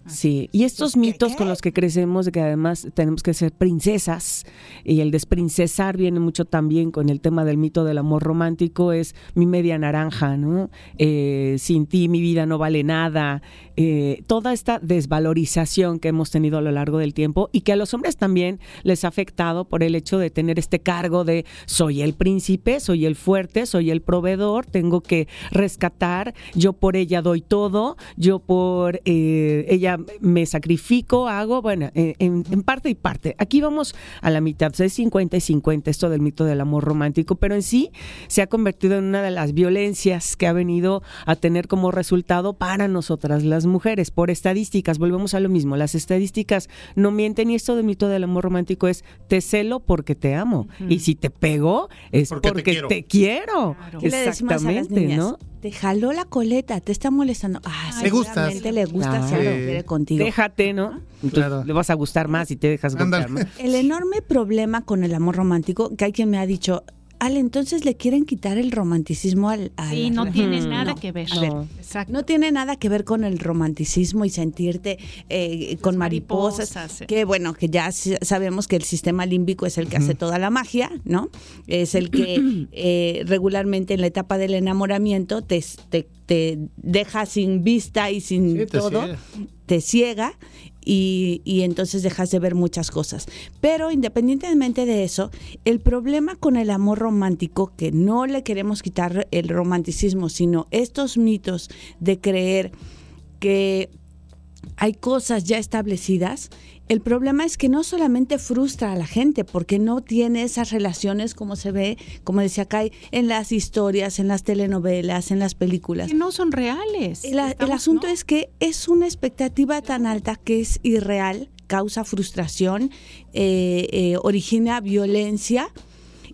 Sí, y estos mitos con los que crecemos, de que además tenemos que ser princesas, y el desprincesar viene mucho también con el tema del mito del amor romántico, es mi media naranja, ¿no? Eh, sin ti mi vida no vale nada. Eh, toda esta desvalorización que hemos tenido a lo largo del tiempo y que a los hombres también les ha afectado por el hecho de tener este cargo de soy el príncipe, soy el fuerte, soy el proveedor, tengo que rescatar, yo por ella doy todo, yo por eh, ella me sacrifico, hago, bueno, en, parte y parte. Aquí vamos a la mitad, es 50 y 50 esto del mito del amor romántico, pero en sí se ha convertido en una de las violencias que ha venido a tener como resultado para nosotras las mujeres. Por estadísticas, volvemos a lo mismo, las estadísticas no mienten y esto del mito del amor romántico es te celo porque te amo y si te pego es Porque porque, te quiero. te quiero. ¿Qué le decimos a las Exactamente? ¿no? Te jaló la coleta, te está molestando. Ah, gustas. seguramente le gusta si Claro. algo quiere contigo. Déjate, ¿no? Entonces, Le vas a gustar más y te dejas gustar más. El enorme problema con el amor romántico, que hay quien me ha dicho, Ale, entonces le quieren quitar el romanticismo al... a Sí, no relaciones". tiene nada No. que ver. A ver, No. Exacto. no tiene nada que ver con el romanticismo y sentirte eh, con mariposas, que bueno, que ya sabemos que el sistema límbico es el que hace toda la magia, ¿no? Es el que eh, regularmente en la etapa del enamoramiento te, te, te deja sin vista y sin Sí, te todo, ciega. te ciega y, y entonces dejas de ver muchas cosas. Pero independientemente de eso, el problema con el amor romántico, que no le queremos quitar el romanticismo, sino estos mitos de creer que hay cosas ya establecidas, el problema es que no solamente frustra a la gente porque no tiene esas relaciones como se ve, como decía Kai, en las historias, en las telenovelas, en las películas. Que no son reales. El, el asunto es que es una expectativa tan alta que es irreal, causa frustración, eh, eh, origina violencia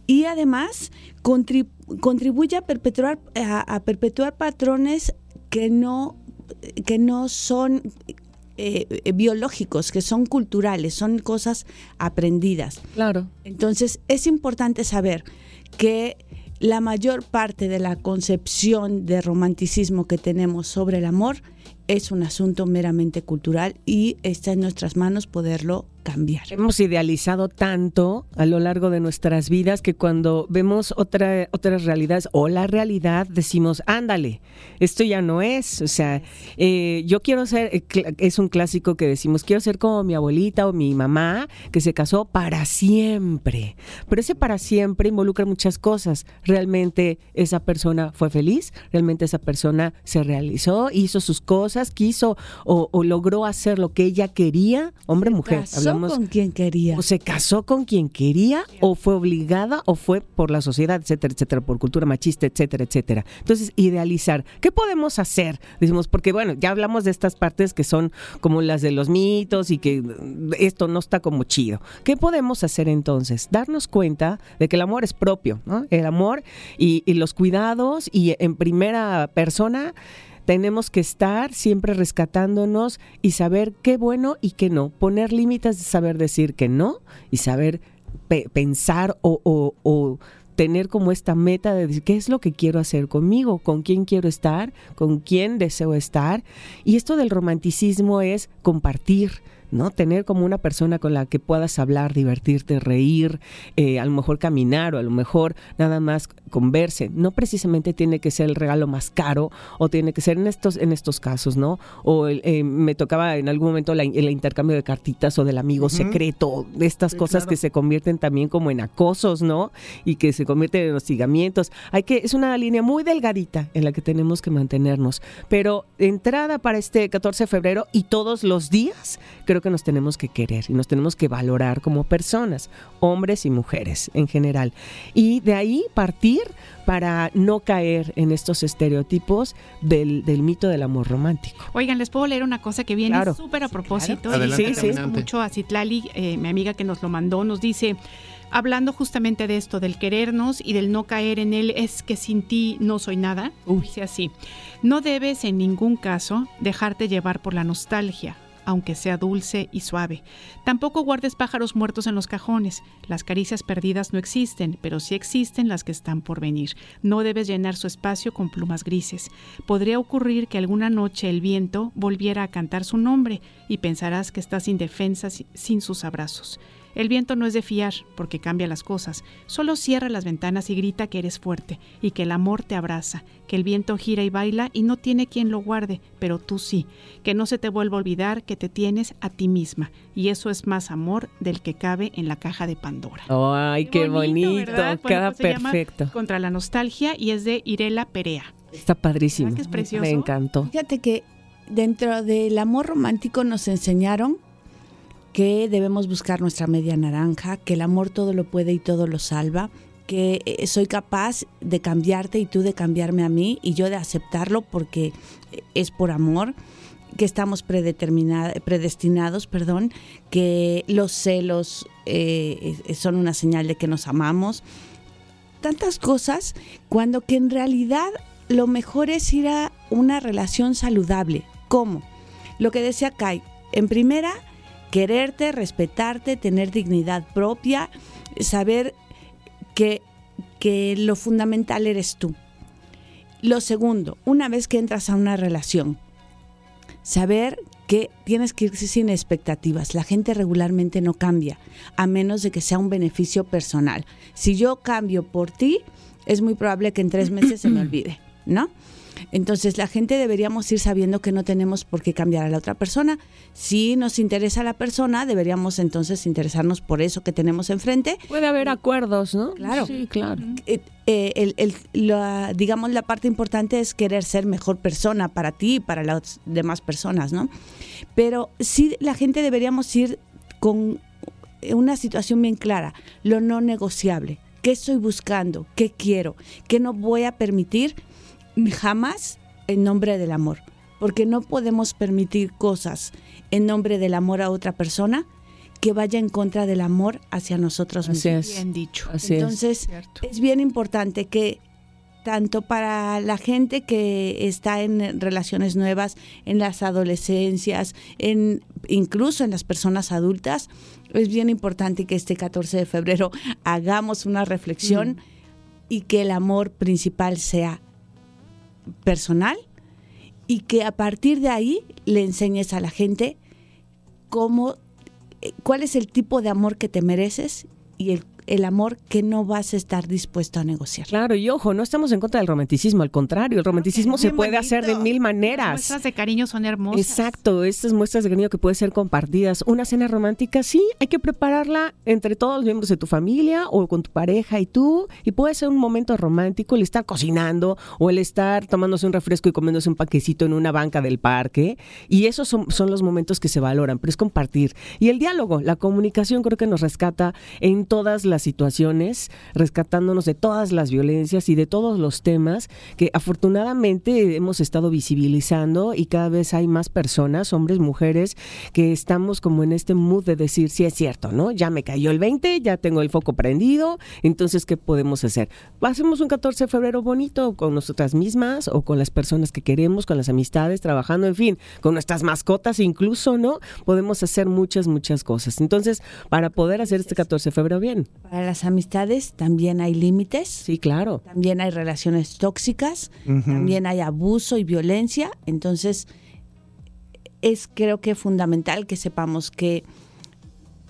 y además contrib- contribuye a perpetuar, a, a perpetuar patrones que no, que no son eh, eh, biológicos, que son culturales, son cosas aprendidas. Claro. Entonces es importante saber que la mayor parte de la concepción de romanticismo que tenemos sobre el amor es un asunto meramente cultural y está en nuestras manos poderlo cambiar. Hemos idealizado tanto a lo largo de nuestras vidas que cuando vemos otra, otras realidades o la realidad decimos, ándale, esto ya no es. O sea, eh, yo quiero ser, eh, es un clásico que decimos, quiero ser como mi abuelita o mi mamá que se casó para siempre. Pero ese para siempre involucra muchas cosas. Realmente esa persona fue feliz, realmente esa persona se realizó, hizo sus cosas, quiso o, o logró hacer lo que ella quería, hombre, con quien quería. O se casó con quien quería, o fue obligada, o fue por la sociedad, etcétera, etcétera, por cultura machista, etcétera, etcétera. Entonces, idealizar. ¿Qué podemos hacer? Decimos, porque bueno, ya hablamos de estas partes que son como las de los mitos y que esto no está como chido. ¿Qué podemos hacer entonces? Darnos cuenta de que el amor es propio, ¿no? El amor y, y los cuidados y en primera persona tenemos que estar siempre rescatándonos y saber qué bueno y qué no. Poner límites, saber decir que no y saber pe- pensar o, o- o tener como esta meta de decir qué es lo que quiero hacer conmigo, con quién quiero estar, con quién deseo estar. Y esto del romanticismo es compartir, ¿no? Tener como una persona con la que puedas hablar, divertirte, reír, eh, a lo mejor caminar o a lo mejor nada más converse. No precisamente tiene que ser el regalo más caro o tiene que ser en estos, en estos casos, ¿no? O el, eh, me tocaba en algún momento la- el intercambio de cartitas o del amigo secreto, de estas Sí, cosas claro. que se convierten también como en acosos, ¿no? Y que se convierten en hostigamientos. Hay que, es una línea muy delgadita en la que tenemos que mantenernos. Pero entrada para este 14 de febrero y todos los días, creo que nos tenemos que querer y nos tenemos que valorar como personas, hombres y mujeres en general. Y de ahí partir para no caer en estos estereotipos del, del mito del amor romántico. Oigan, les puedo leer una cosa que viene Claro. súper a propósito. Claro. y adelante. mucho a Citlali, eh, mi amiga que nos lo mandó, nos dice, hablando justamente de esto, del querernos y del no caer en él, es que sin ti no soy nada. Dice así, no debes en ningún caso dejarte llevar por la nostalgia aunque sea dulce y suave. Tampoco guardes pájaros muertos en los cajones. Las caricias perdidas no existen, pero sí existen las que están por venir. No debes llenar su espacio con plumas grises. Podría ocurrir que alguna noche el viento volviera a cantar su nombre y pensarás que estás indefensa si- sin sus abrazos. El viento no es de fiar porque cambia las cosas. Solo cierra las ventanas y grita que eres fuerte y que el amor te abraza, que el viento gira y baila y no tiene quien lo guarde, pero tú sí. Que no se te vuelva a olvidar que te tienes a ti misma y eso es más amor del que cabe en la caja de Pandora. Ay, qué, bonito, pues se llama perfecto. Contra la nostalgia y es de Irela Perea. Está padrísimo. que es precioso? Me encantó. Fíjate que dentro del amor romántico nos enseñaron que debemos buscar nuestra media naranja, que el amor todo lo puede y todo lo salva, que eh, soy capaz de cambiarte y tú de cambiarme a mí y yo de aceptarlo porque eh, es por amor que estamos predestinados, perdón, que los celos eh, son una señal de que nos amamos, tantas cosas, cuando que en realidad lo mejor es ir a una relación saludable. ¿Cómo? Lo que decía Kai, en primera, quererte, respetarte, tener dignidad propia, saber que, que lo fundamental eres tú. Lo segundo, una vez que entras a una relación, saber que tienes que ir sin expectativas. La gente regularmente no cambia, a menos de que sea un beneficio personal. Si yo cambio por ti, es muy probable que en tres meses se me olvide, ¿no? Entonces la gente deberíamos ir sabiendo que no tenemos por qué cambiar a la otra persona. Si nos interesa la persona, deberíamos entonces interesarnos por eso que tenemos enfrente. Puede haber acuerdos, ¿no? Claro. Sí, claro. Eh, eh, el- el- la- digamos, la parte importante es querer ser mejor persona para ti y para las demás personas, ¿no? Pero sí la gente deberíamos ir con una situación bien clara, lo no negociable. ¿Qué estoy buscando? ¿Qué quiero? ¿Qué no voy a permitir jamás en nombre del amor? Porque no podemos permitir cosas en nombre del amor a otra persona que vaya en contra del amor hacia nosotros Así mismos. es. Bien dicho. Así es. Entonces, es bien importante que tanto para la gente que está en relaciones nuevas, en las adolescencias, en incluso en las personas adultas, es bien importante que este 14 de febrero hagamos una reflexión y que el amor principal sea personal y que a partir de ahí le enseñes a la gente cómo eh, cuál es el tipo de amor que te mereces y el, el amor que no vas a estar dispuesto a negociar. Claro, y ojo, no estamos en contra del romanticismo, al contrario, el romanticismo se puede hacer de mil Las maneras. muestras de cariño son hermosas. Exacto, estas muestras de cariño que pueden ser compartidas. Una cena romántica, sí, hay que prepararla entre todos los miembros de tu familia o con tu pareja y tú. Y puede ser un momento romántico el estar cocinando o el estar tomándose un refresco y comiéndose un paquecito en una banca del parque. Y esos son, son los momentos que se valoran, pero es compartir. Y el diálogo, la comunicación creo que nos rescata en todas las situaciones, rescatándonos de todas las violencias y de todos los temas que afortunadamente hemos estado visibilizando y cada vez hay más personas, hombres, mujeres, que estamos como en este mood de decir, sí es cierto, ¿no? Ya me cayó el 20, ya tengo el foco prendido, entonces, ¿qué podemos hacer? Hacemos un 14 de febrero bonito con nosotras mismas o con las personas que queremos, con las amistades, trabajando, en fin, con nuestras mascotas incluso, ¿no? Podemos hacer muchas, muchas cosas. Entonces, para poder hacer este 14 de febrero bien. Para las amistades también hay límites. Sí, claro. También hay relaciones tóxicas, también hay abuso y violencia. Entonces, es creo que fundamental que sepamos que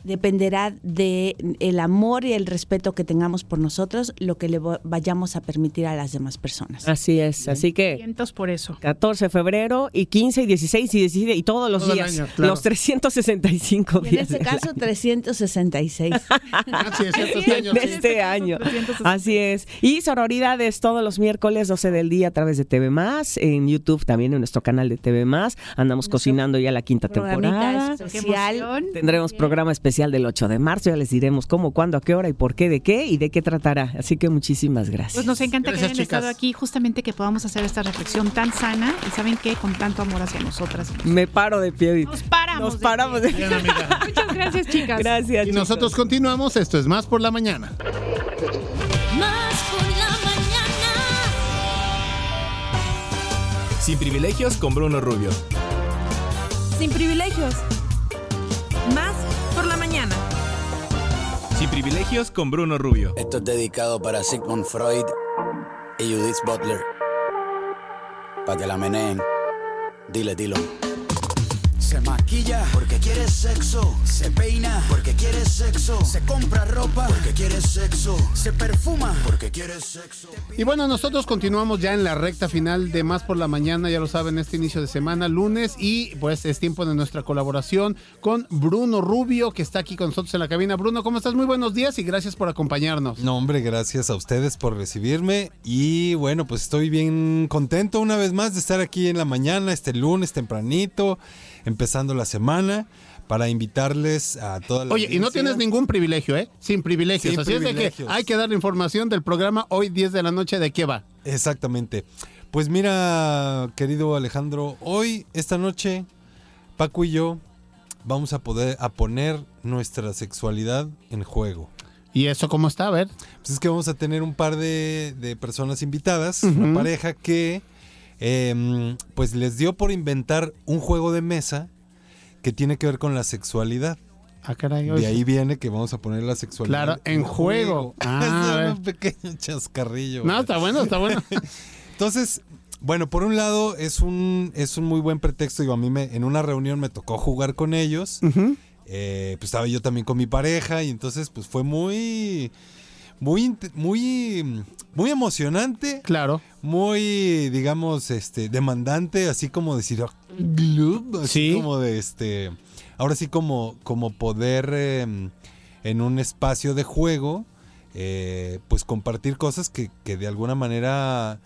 dependerá de el amor y el respeto que tengamos por nosotros lo que le vayamos a permitir a las demás personas. Así es, así que Cientos por eso. 14 de febrero y 15 y 16 y 17 y todos los Todo días, año, claro. los 365 Y en días. este del caso, año. 366. En este año. Así es. Y sororidades todos los miércoles 12 del día a través de TV Más, en YouTube también en nuestro canal de TV Más. Andamos cocinando ya la quinta Programita temporada. especial. Tendremos programa especial del 8 de marzo, ya les diremos cómo, cuándo, a qué hora y por qué, de qué y de qué tratará. Así que muchísimas gracias. Pues nos encanta Gracias, que hayan chicas. estado aquí, justamente que podamos hacer esta reflexión tan sana y saben qué, con tanto amor hacia nosotras. Me paro de pie. Nos paramos. Nos paramos de pie. Muchas gracias, chicas. Gracias. Y nosotros continuamos. Esto es Más por la Mañana. Más por la mañana. Sin privilegios con Bruno Rubio. Sin privilegios. Más por la mañana. Sin privilegios con Bruno Rubio. Esto es dedicado para Sigmund Freud y Judith Butler. Para que la meneen. Dile, dilo. Se maquilla sexo. Se peina porque quiere sexo. Se compra ropa porque quiere sexo. Se perfuma porque quiere sexo. Y bueno, nosotros continuamos ya en la recta final de Más por la Mañana, ya lo saben, este inicio de semana, lunes, y pues es tiempo de nuestra colaboración con Bruno Rubio, que está aquí con nosotros en la cabina. Bruno, ¿cómo estás? Muy buenos días y gracias por acompañarnos. No, hombre, gracias a ustedes por recibirme y bueno, pues estoy bien contento una vez más de estar aquí en la mañana, este lunes tempranito, empezando la semana, para invitarles a toda la Oye, y no tienes ningún privilegio, ¿eh? Sin privilegios. Sin Así es de que hay que dar la información del programa hoy 10 de la noche de qué va. Exactamente. Pues mira, querido Alejandro, hoy, esta noche, Paco y yo vamos a poder a poner nuestra sexualidad en juego. ¿Y eso cómo está? A ver. Pues es que vamos a tener un par de, de personas invitadas, una pareja que em, pues les dio por inventar un juego de mesa que tiene que ver con la sexualidad. Ah, caray. De ahí viene que vamos a poner la sexualidad. Claro, en juego. Ah, a es un pequeño chascarrillo. No, está bueno, está bueno. Entonces, bueno, por un lado es un, es un muy buen pretexto. Digo, a mí me, en una reunión me tocó jugar con ellos. Eh, pues estaba yo también con mi pareja y entonces pues fue muy, muy, muy, muy emocionante. Claro. Muy, digamos, este, demandante, así como decir, "Ah, glub", así como de este, ahora sí como, como poder eh, en un espacio de juego, eh, pues compartir cosas que, que de alguna manera,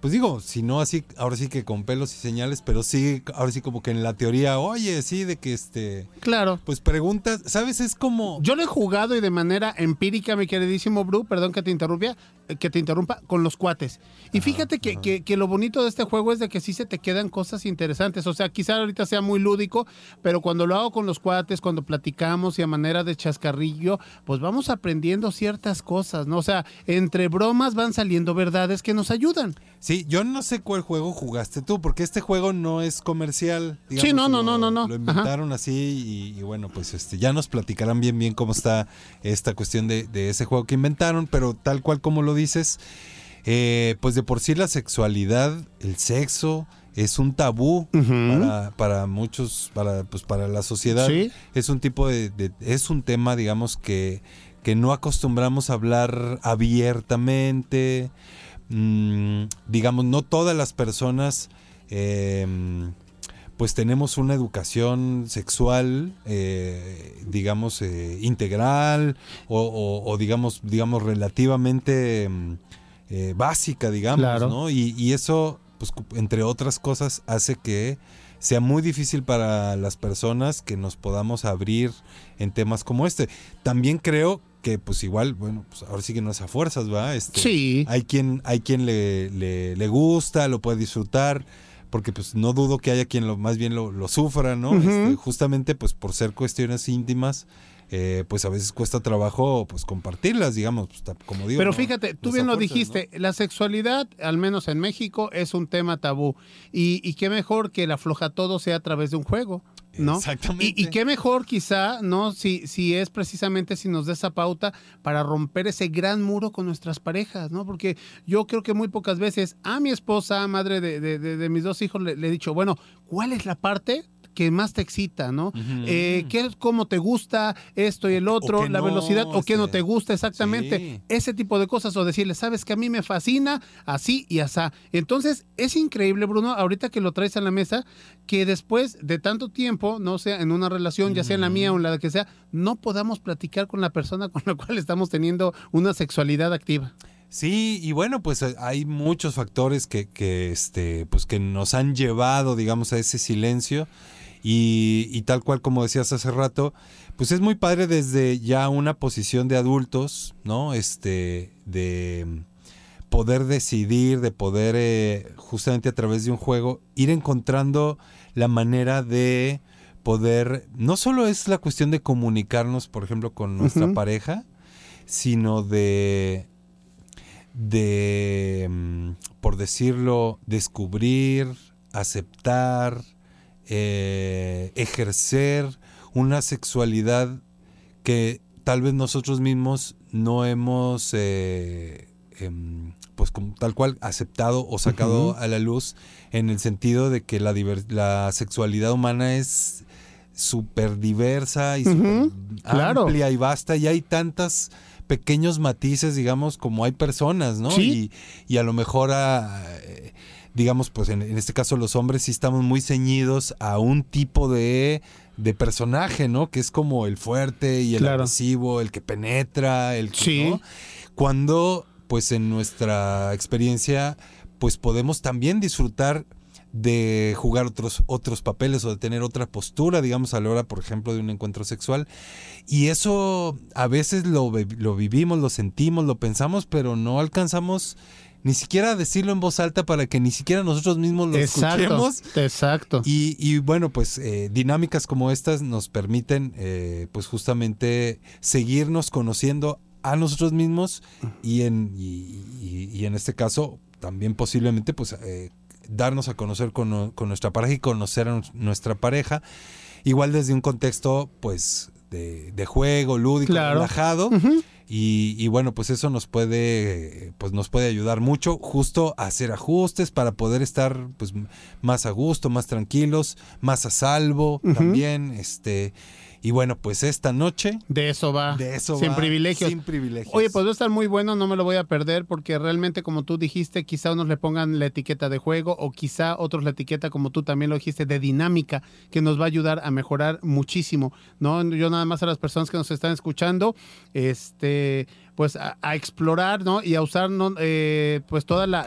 pues digo, si no así, ahora sí que con pelos y señales, pero sí, ahora sí como que en la teoría, oye, sí, de que este... Claro. Pues preguntas, ¿sabes? Es como... Yo lo he jugado y de manera empírica, mi queridísimo Bru, perdón que te interrumpa, que te interrumpa, con los cuates. Y fíjate que, que- que lo bonito de este juego es de que sí se te quedan cosas interesantes. O sea, quizá ahorita sea muy lúdico, pero cuando lo hago con los cuates, cuando platicamos y a manera de chascarrillo, pues vamos aprendiendo ciertas cosas, ¿no? O sea, entre bromas van saliendo verdades que nos ayudan. Sí, yo no sé cuál juego jugaste tú, porque este juego no es comercial. Sí, no, no, no, no, no. Lo Ajá. inventaron así y, y bueno, pues este ya nos platicarán bien bien cómo está esta cuestión de, de ese juego que inventaron, pero tal cual como lo dices, eh, pues de por sí la sexualidad, el sexo es un tabú para, para muchos, para pues para la sociedad. Sí. Es un tipo de, de- es un tema, digamos que que no acostumbramos a hablar abiertamente. Mm, digamos, no todas las personas eh, pues tenemos una educación sexual, eh, digamos, eh, integral o, o- o digamos, digamos, relativamente mm, eh, básica, digamos, Claro. ¿no? Y, y eso, pues, entre otras cosas, hace que sea muy difícil para las personas que nos podamos abrir en temas como este. También creo que pues igual, bueno, pues ahora sí que no es a fuerzas, ¿va? Este, Sí. Hay quien, hay quien le, le, le gusta, lo puede disfrutar, porque pues no dudo que haya quien lo más bien lo, lo sufra, ¿no? Este, justamente pues por ser cuestiones íntimas, eh, pues a veces cuesta trabajo pues compartirlas, digamos, pues, como digo. Pero no- fíjate, tú bien lo dijiste, la sexualidad, al menos en México, es un tema tabú. Y, y qué mejor que el afloja todo sea a través de un juego, ¿no? Exactamente. Y, y qué mejor quizá, ¿no? Si, si es precisamente si nos da esa pauta para romper ese gran muro con nuestras parejas, ¿no? Porque yo creo que muy pocas veces a mi esposa, madre de, de- de- de mis dos hijos, le, le he dicho, bueno, ¿cuál es la parte que más te excita, ¿no? Eh, ¿qué, ¿Cómo te gusta esto y el otro? la no, velocidad, o qué no te gusta exactamente. sí. Ese tipo de cosas, o decirle, sabes que a mí me fascina así y asá. Entonces, es increíble, Bruno, ahorita que lo traes a la mesa, que después de tanto tiempo, no sea en una relación, ya sea en la mía o en la que sea, no podamos platicar con la persona con la cual estamos teniendo una sexualidad activa. Sí, y bueno, pues eh, hay muchos factores que, que, este, pues que nos han llevado, digamos, a ese silencio. Y, y tal cual como decías hace rato, pues es muy padre desde ya una posición de adultos, ¿no? Este, de poder decidir, de poder eh, justamente a través de un juego ir encontrando la manera de poder, no solo es la cuestión de comunicarnos, por ejemplo, con nuestra pareja, sino de de, mm, por decirlo, descubrir, aceptar, eh, ejercer una sexualidad que tal vez nosotros mismos no hemos, eh, em, pues como tal cual, aceptado o sacado a la luz en el sentido de que la, la sexualidad humana es súper diversa y claro. amplia y vasta y hay tantas pequeños matices, digamos, como hay personas, ¿no? Sí. Y, y a lo mejor, a, eh, digamos, pues en, en este caso los hombres sí estamos muy ceñidos a un tipo de, de personaje, ¿no? Que es como el fuerte y el Claro. agresivo, el que penetra, el que, Sí. ¿no? Cuando, pues en nuestra experiencia, pues podemos también disfrutar de jugar otros, otros papeles o de tener otra postura, digamos, a la hora, por ejemplo, de un encuentro sexual. Y eso a veces lo, lo vivimos, lo sentimos, lo pensamos, pero no alcanzamos ni siquiera decirlo en voz alta para que ni siquiera nosotros mismos lo Exacto, escuchemos. exacto. Y, y bueno, pues eh, dinámicas como estas nos permiten, eh, pues justamente seguirnos conociendo a nosotros mismos y en, y, y- y en este caso también posiblemente pues eh, darnos a conocer con, con nuestra pareja y conocer a nu- nuestra pareja, igual desde un contexto pues de, de juego, lúdico, Claro. relajado. Y, y bueno, pues eso nos puede, pues nos puede ayudar mucho justo a hacer ajustes para poder estar pues más a gusto, más tranquilos, más a salvo también, este, y bueno, pues esta noche De eso va. de eso Sin va, privilegios. sin privilegios. Oye, pues va a estar muy bueno, no me lo voy a perder porque realmente como tú dijiste, quizá unos le pongan la etiqueta de juego o quizá otros la etiqueta como tú también lo dijiste de dinámica que nos va a ayudar a mejorar muchísimo, ¿no? Yo nada más a las personas que nos están escuchando, este pues a, a explorar, ¿no? Y a usar, ¿no? Eh, pues toda la,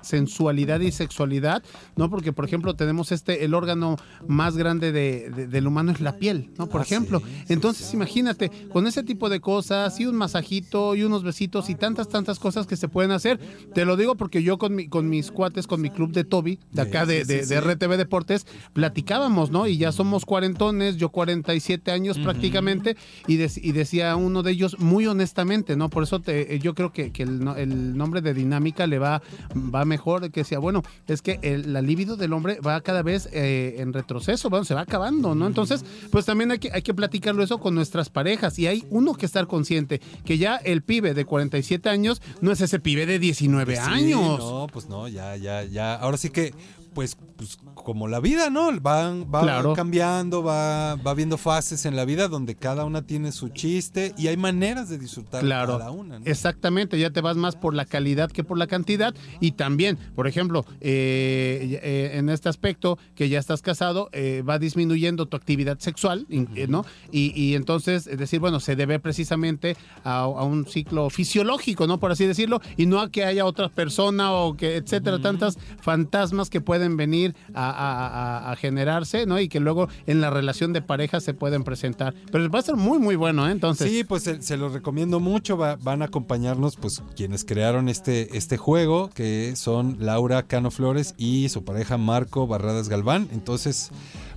sensualidad y sexualidad, ¿no? Porque, por ejemplo, tenemos este, el órgano más grande de- de- del humano es la piel, ¿no? Por Ah, ejemplo. Entonces, imagínate, con ese tipo de cosas y un masajito y unos besitos y tantas, tantas cosas que se pueden hacer. Te lo digo porque yo con, mi, con mis cuates, con mi club de Toby, de acá de, de- de RTV Deportes, platicábamos, ¿no? Y ya somos cuarentones, yo 47 años prácticamente, y, y decía uno de ellos muy honestamente, ¿no? Por eso te- eh, yo creo que, que el, no- el nombre de dinámica le va, va mejor, que decía, bueno, es que el, la libido del hombre va cada vez eh, en retroceso, bueno, se va acabando, ¿no? Entonces, pues también hay que, hay que platicarlo eso con nuestras parejas, y hay uno que estar consciente, que ya el pibe de 47 años no es ese pibe de 19 Sí, años. No, pues no, ya, ya, ya. Ahora sí que, pues, pues como la vida, ¿no? Van, va Claro. cambiando, va, va viendo fases en la vida donde cada una tiene su chiste y hay maneras de disfrutar Claro, cada una. ¿no? exactamente, ya te vas más por la calidad que por la cantidad y también, por ejemplo, eh, eh, en este aspecto que ya estás casado, eh, va disminuyendo tu actividad sexual, eh, ¿no? Y, y entonces, es decir, bueno, se debe precisamente a, a un ciclo fisiológico, ¿no? Por así decirlo, y no a que haya otra persona o que, etcétera, tantas fantasmas que pueden venir a, generarse, ¿no? Y que luego en la relación de pareja se pueden presentar. Pero va a ser muy, muy bueno, ¿eh? Entonces. Sí, pues se, se los recomiendo mucho. va- van a acompañarnos, pues, quienes crearon este, este juego, que son Laura Cano Flores y su pareja Marco Barradas Galván. Entonces,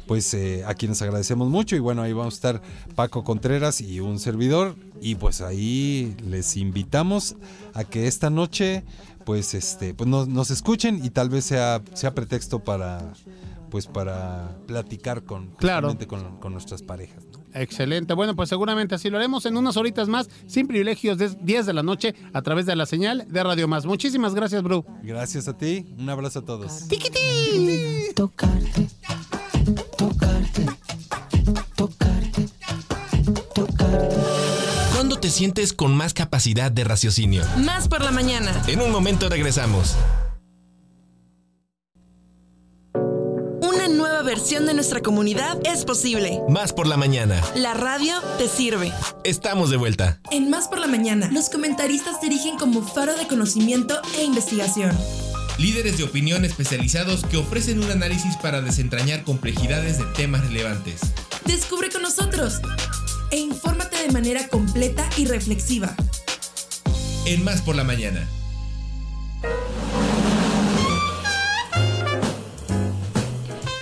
pues, eh, a quienes agradecemos mucho. Y bueno, ahí vamos a estar Paco Contreras y un servidor. Y pues ahí les invitamos a que esta noche, pues, este, pues nos, nos escuchen y tal vez sea, sea pretexto para, pues, para platicar con, Claro. con, con nuestras parejas. ¿no? Excelente. Bueno, pues seguramente así lo haremos en unas horitas más, sin privilegios, de 10 de la noche, a través de la señal de Radio Más. Muchísimas gracias, Bru. Gracias a ti. Un abrazo a todos. tocarte. Tocarte, tocarte, tocarte. ¿Cuándo te sientes con más capacidad de raciocinio? Más por la mañana. En un momento regresamos. Una nueva versión de nuestra comunidad es posible. Más por la mañana. La radio te sirve. Estamos de vuelta. En Más por la Mañana, los comentaristas se erigen como faro de conocimiento e investigación. Líderes de opinión especializados que ofrecen un análisis para desentrañar complejidades de temas relevantes. Descubre con nosotros e infórmate de manera completa y reflexiva. En Más por la mañana.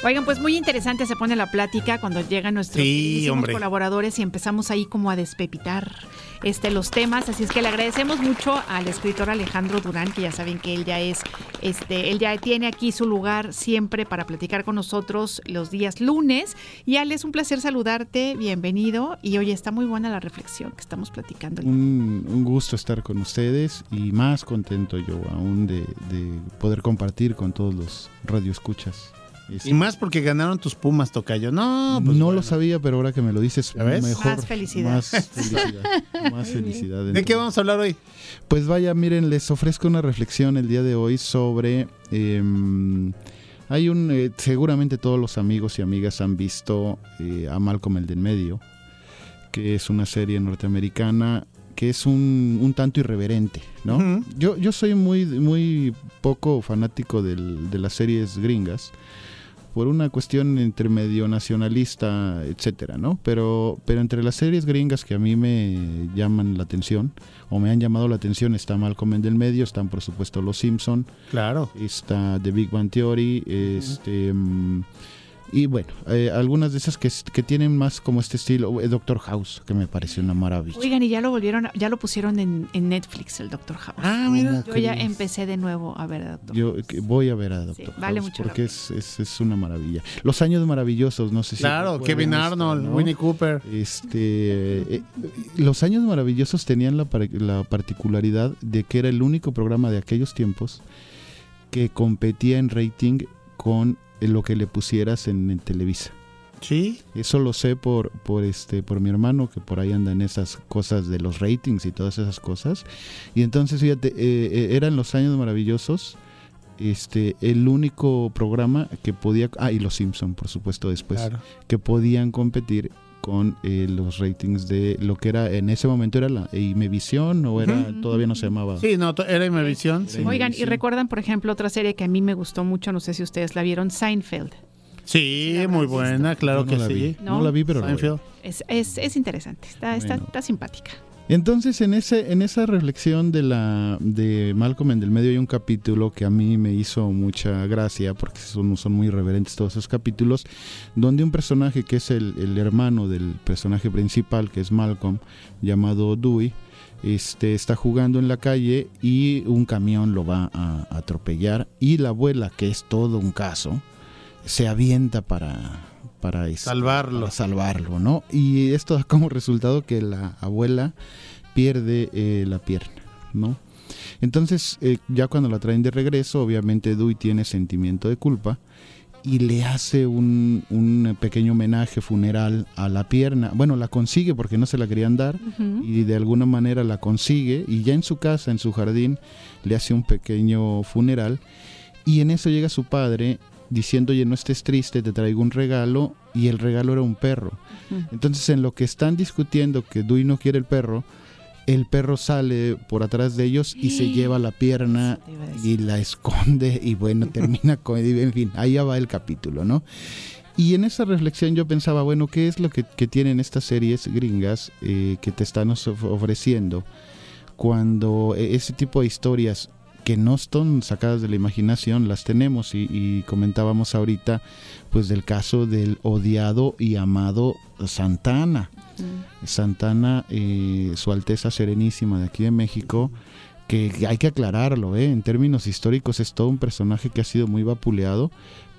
Oigan, pues muy interesante se pone la plática cuando llegan nuestros Sí, colaboradores y empezamos ahí como a despepitar este, los temas. Así es que le agradecemos mucho al escritor Alejandro Durán, que ya saben que él ya es, este, él ya tiene aquí su lugar siempre para platicar con nosotros los días lunes. Y Ale, es un placer saludarte, bienvenido. Y oye, está muy buena la reflexión que estamos platicando. Un, gusto estar con ustedes y más contento yo aún de, de poder compartir con todos los radioescuchas. Y más porque ganaron tus Pumas, Tocayo. No, pues no bueno. lo sabía, pero ahora que me lo dices, mejor. Más felicidad. Más felicidad. más felicidad. ¿De qué vamos a hablar hoy? Pues vaya, miren, les ofrezco una reflexión el día de hoy sobre... em, hay un... eh, seguramente todos los amigos y amigas han visto eh, a Malcolm el del medio, que es una serie norteamericana que es un, un tanto irreverente, ¿no? Yo, yo soy muy, muy poco fanático del- de las series gringas por una cuestión entre medio nacionalista, etcétera, ¿no? Pero, pero entre las series gringas que a mí me llaman la atención o me han llamado la atención está Malcolm en del medio, están por supuesto Los Simpson, claro, está The Big Bang Theory, este mm, y bueno, eh, algunas de esas que, tienen más como este estilo, eh, Doctor House, que me pareció una maravilla. Oigan, y ya lo volvieron, a- ya lo pusieron en, en Netflix, el Doctor House. Ah, mira. Yo ya ¿Cómo empecé de nuevo a ver a Doctor Yo que voy a ver a Doctor vale House mucho la porque es, es, es una maravilla. Los años maravillosos, no sé si Claro, Kevin Arnold, ¿no? Winnie Cooper. Este, eh, los años maravillosos tenían la, par- la particularidad de que era el único programa de aquellos tiempos que competía en rating con lo que le pusieras en, en Televisa. Sí. Eso lo sé por, por este, por mi hermano, que por ahí andan esas cosas de los ratings y todas esas cosas. Y entonces, fíjate, eh, eh, eran los años maravillosos. Este, el único programa que podía, ah, y los Simpson, por supuesto, después, Claro. que podían competir con eh, los ratings de lo que era en ese momento era la Imevisión o era todavía no se llamaba. Sí, no, era Imevisión. sí. Oigan, y recuerdan, por ejemplo, otra serie que a mí me gustó mucho, no sé si ustedes la vieron, Seinfeld. Sí, muy buena, claro no que la sí. vi. No la vi, pero la Seinfeld. Es, es, es interesante, está, está, Bueno. está simpática. Entonces, en ese, en esa reflexión de la de Malcolm en del medio hay un capítulo que a mí me hizo mucha gracia, porque son, muy reverentes todos esos capítulos, donde un personaje que es el, el hermano del personaje principal, que es Malcolm, llamado Dewey, este, está jugando en la calle y un camión lo va a atropellar y la abuela, que es todo un caso, se avienta para, para este, Salvarlo. para salvarlo, ¿no? Y esto da como resultado que la abuela pierde eh, la pierna, ¿no? Entonces, eh, ya cuando la traen de regreso, obviamente Dewey tiene sentimiento de culpa y le hace un, un pequeño homenaje funeral a la pierna. Bueno, la consigue porque no se la querían dar y de alguna manera la consigue y ya en su casa, en su jardín, le hace un pequeño funeral y en eso llega su padre diciendo, oye, no estés triste, te traigo un regalo y el regalo era un perro. Entonces en lo que están discutiendo que Dewey no quiere el perro, el perro sale por atrás de ellos y se lleva la pierna y la esconde y bueno, termina con... En fin, ahí ya va el capítulo, ¿no? Y en esa reflexión yo pensaba, bueno, ¿qué es lo que, que tienen estas series gringas eh, que te están of- ofreciendo cuando eh, ese tipo de historias que no están sacadas de la imaginación las tenemos y, y comentábamos ahorita pues del caso del odiado y amado Santana. Santana, eh, Su Alteza Serenísima de aquí de México, que hay que aclararlo, ¿eh? en términos históricos es todo un personaje que ha sido muy vapuleado,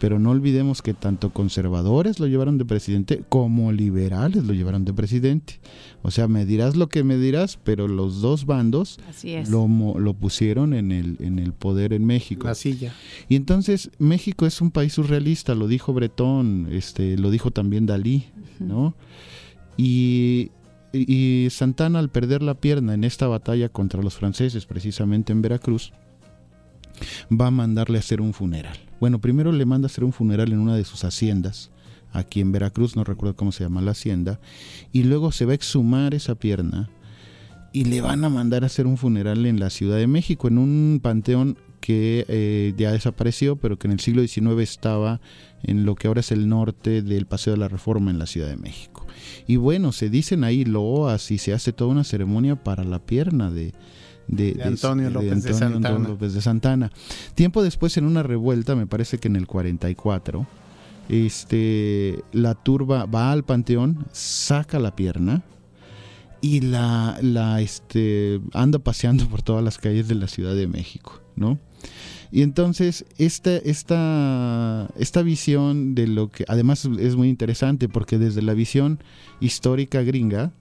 pero no olvidemos que tanto conservadores lo llevaron de presidente como liberales lo llevaron de presidente. O sea, me dirás lo que me dirás, pero los dos bandos lo, mo- lo pusieron en el, en el poder en México. La silla. Y entonces México es un país surrealista, lo dijo Bretón, este, lo dijo también Dalí, ¿no? Y, y Santana al perder la pierna en esta batalla contra los franceses, precisamente en Veracruz, va a mandarle a hacer un funeral. Bueno, primero le manda a hacer un funeral en una de sus haciendas, aquí en Veracruz, no recuerdo cómo se llama la hacienda, y luego se va a exhumar esa pierna y le van a mandar a hacer un funeral en la Ciudad de México, en un panteón que eh, ya desapareció, pero que en el siglo XIX estaba en lo que ahora es el norte del Paseo de la Reforma en la Ciudad de México. Y bueno, se dicen ahí loas y se hace toda una ceremonia para la pierna de, de, De Antonio López de Antonio Santana. López de Santana. Tiempo después, en una revuelta, me parece que en el 44, este, la turba va al panteón, saca la pierna y la, la este, anda paseando por todas las calles de la Ciudad de México, ¿no? Y entonces esta, esta, esta visión de lo que además es muy interesante porque desde la visión histórica gringa,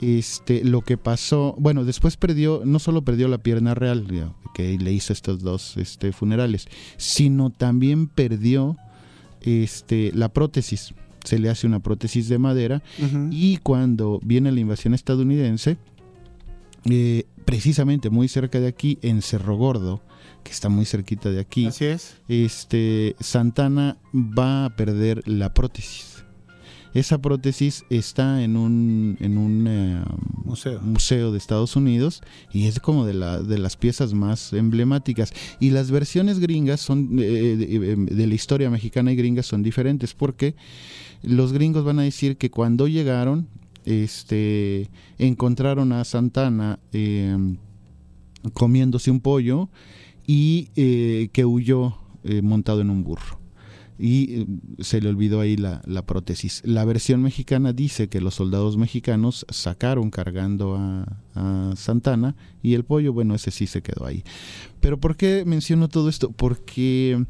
este, lo que pasó, bueno, después perdió, no solo perdió la pierna real, ya, que le hizo estos dos este, funerales, sino también perdió este, la prótesis. Se le hace una prótesis de madera y cuando viene la invasión estadounidense, eh, precisamente muy cerca de aquí, en Cerro Gordo, que está muy cerquita de aquí, Así es. este, Santana va a perder la prótesis. Esa prótesis está en un, en un eh, museo. de Estados Unidos y es como de, la, de las piezas más emblemáticas. Y las versiones gringas son eh, de, de la historia mexicana y gringa son diferentes porque los gringos van a decir que cuando llegaron este, encontraron a Santana eh, comiéndose un pollo y eh, que huyó eh, montado en un burro. Y eh, se le olvidó ahí la, la prótesis. La versión mexicana dice que los soldados mexicanos sacaron cargando a, a Santana y el pollo, bueno, ese sí se quedó ahí. Pero ¿por qué menciono todo esto? Porque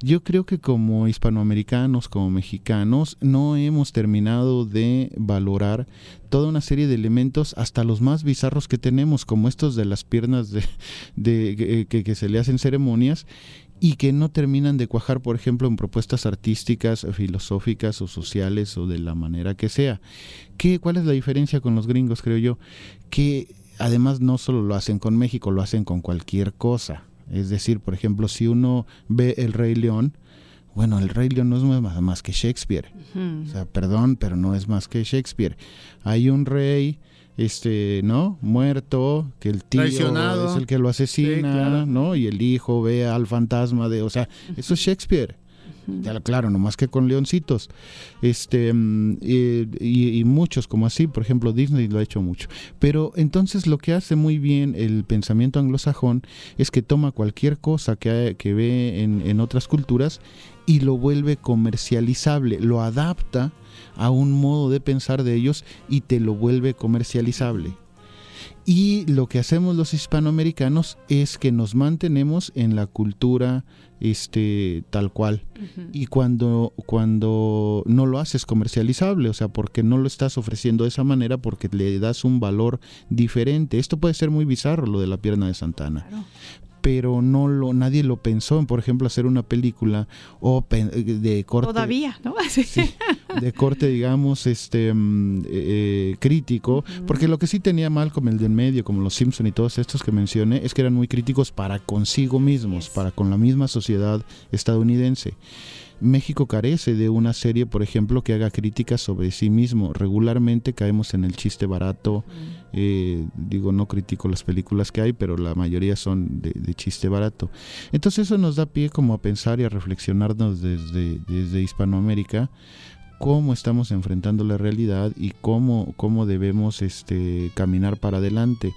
yo creo que como hispanoamericanos, como mexicanos, no hemos terminado de valorar toda una serie de elementos, hasta los más bizarros que tenemos, como estos de las piernas de, de- que, que se le hacen ceremonias y que no terminan de cuajar, por ejemplo, en propuestas artísticas, filosóficas o sociales o de la manera que sea. ¿Qué, ¿Cuál es la diferencia con los gringos, creo yo? Que además no solo lo hacen con México, lo hacen con cualquier cosa. Es decir, por ejemplo, si uno ve El Rey León, bueno, El Rey León no es más, más que Shakespeare. O sea, perdón, pero no es más que Shakespeare. Hay un rey, este, ¿no? Muerto, que el tío Traicionado. es el que lo asesina, Sí, claro. ¿no? Y el hijo ve al fantasma de, o sea, eso es Shakespeare. Ya, claro, nomás que con leoncitos. Este, mm, y, y muchos como así, por ejemplo, Disney lo ha hecho mucho. Pero entonces lo que hace muy bien el pensamiento anglosajón es que toma cualquier cosa que, que ve en, en otras culturas y lo vuelve comercializable, lo adapta a un modo de pensar de ellos y te lo vuelve comercializable. Y lo que hacemos los hispanoamericanos es que nos mantenemos en la cultura este tal cual. Y cuando cuando no lo haces comercializable, o sea, porque no lo estás ofreciendo de esa manera porque le das un valor diferente. Esto puede ser muy bizarro lo de la pierna de Santana. Pero no lo nadie lo pensó en, por ejemplo, hacer una película o pen- de corte Todavía, ¿no? de corte, digamos, este mm, eh, crítico, porque lo que sí tenía mal como el de en medio, como los Simpson y todos estos que mencioné, es que eran muy críticos para consigo mismos, para con la misma sociedad estadounidense. México carece de una serie, por ejemplo, que haga críticas sobre sí mismo. Regularmente caemos en el chiste barato. eh, digo, no critico las películas que hay, pero la mayoría son de, de chiste barato. Entonces eso nos da pie como a pensar y a reflexionarnos desde, desde Hispanoamérica cómo estamos enfrentando la realidad y cómo, cómo debemos este, caminar para adelante.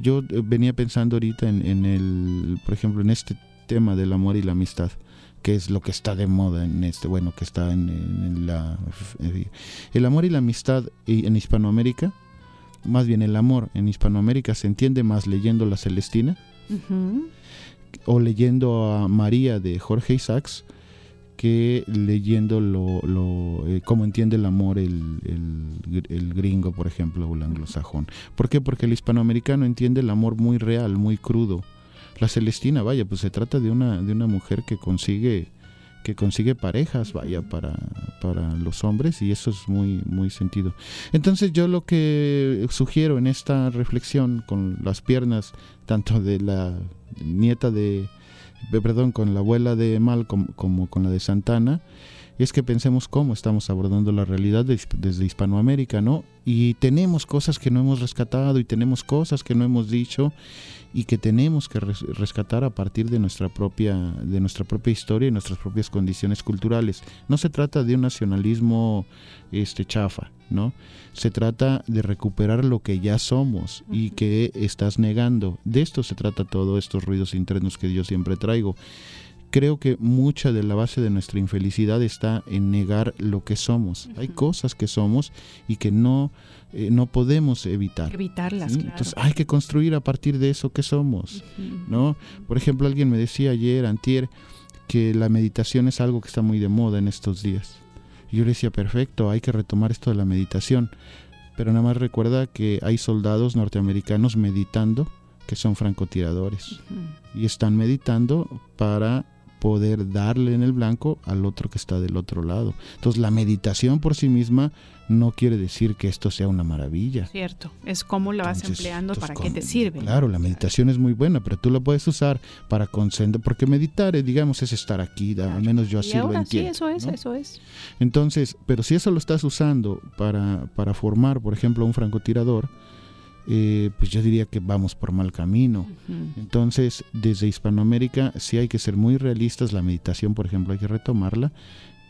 Yo eh, venía pensando ahorita en, en el, por ejemplo, en este tema del amor y la amistad que es lo que está de moda en este, bueno, que está en, en la... eh, El amor y la amistad en Hispanoamérica, más bien el amor en Hispanoamérica se entiende más leyendo la Celestina o leyendo a María de Jorge Isaacs que leyendo lo, lo, eh, cómo entiende el amor el, el, el gringo, por ejemplo, o el anglosajón. ¿Por qué? Porque el hispanoamericano entiende el amor muy real, muy crudo. La Celestina, vaya, pues se trata de una, de una mujer que consigue que consigue parejas, vaya, para, para los hombres y eso es muy, muy sentido. Entonces yo lo que sugiero en esta reflexión con las piernas tanto de la nieta de, de- perdón, con la abuela de Malcolm como con la de Santana, es que pensemos cómo estamos abordando la realidad de- desde Hispanoamérica, ¿no? Y tenemos cosas que no hemos rescatado y tenemos cosas que no hemos dicho y que tenemos que res- rescatar a partir de nuestra propia de nuestra propia historia y nuestras propias condiciones culturales. No se trata de un nacionalismo este chafa, ¿no? Se trata de recuperar lo que ya somos y que estás negando. De esto se trata todo estos ruidos internos que yo siempre traigo. Creo que mucha de la base de nuestra infelicidad está en negar lo que somos. Hay cosas que somos y que no, eh, no podemos evitar. Evitarlas, ¿sí? claro. Entonces hay que construir a partir de eso que somos, ¿no? Por ejemplo, alguien me decía ayer, antier, que la meditación es algo que está muy de moda en estos días. Y yo le decía, perfecto, hay que retomar esto de la meditación. Pero nada más recuerda que hay soldados norteamericanos meditando que son francotiradores. Y están meditando para poder darle en el blanco al otro que está del otro lado. Entonces la meditación por sí misma no quiere decir que esto sea una maravilla. Cierto, es cómo la vas Entonces, empleando entonces, para qué te sirve. Claro, la meditación es muy buena, pero tú la puedes usar para concentrar, porque meditar, eh, digamos, es estar aquí, al menos yo Y así lo ahora sí, entiendo. eso es, ¿no? eso es. Entonces, pero si eso lo estás usando para, para formar, por ejemplo, un francotirador, eh, pues yo diría que vamos por mal camino. Entonces, desde Hispanoamérica sí hay que ser muy realistas, la meditación, por ejemplo, hay que retomarla,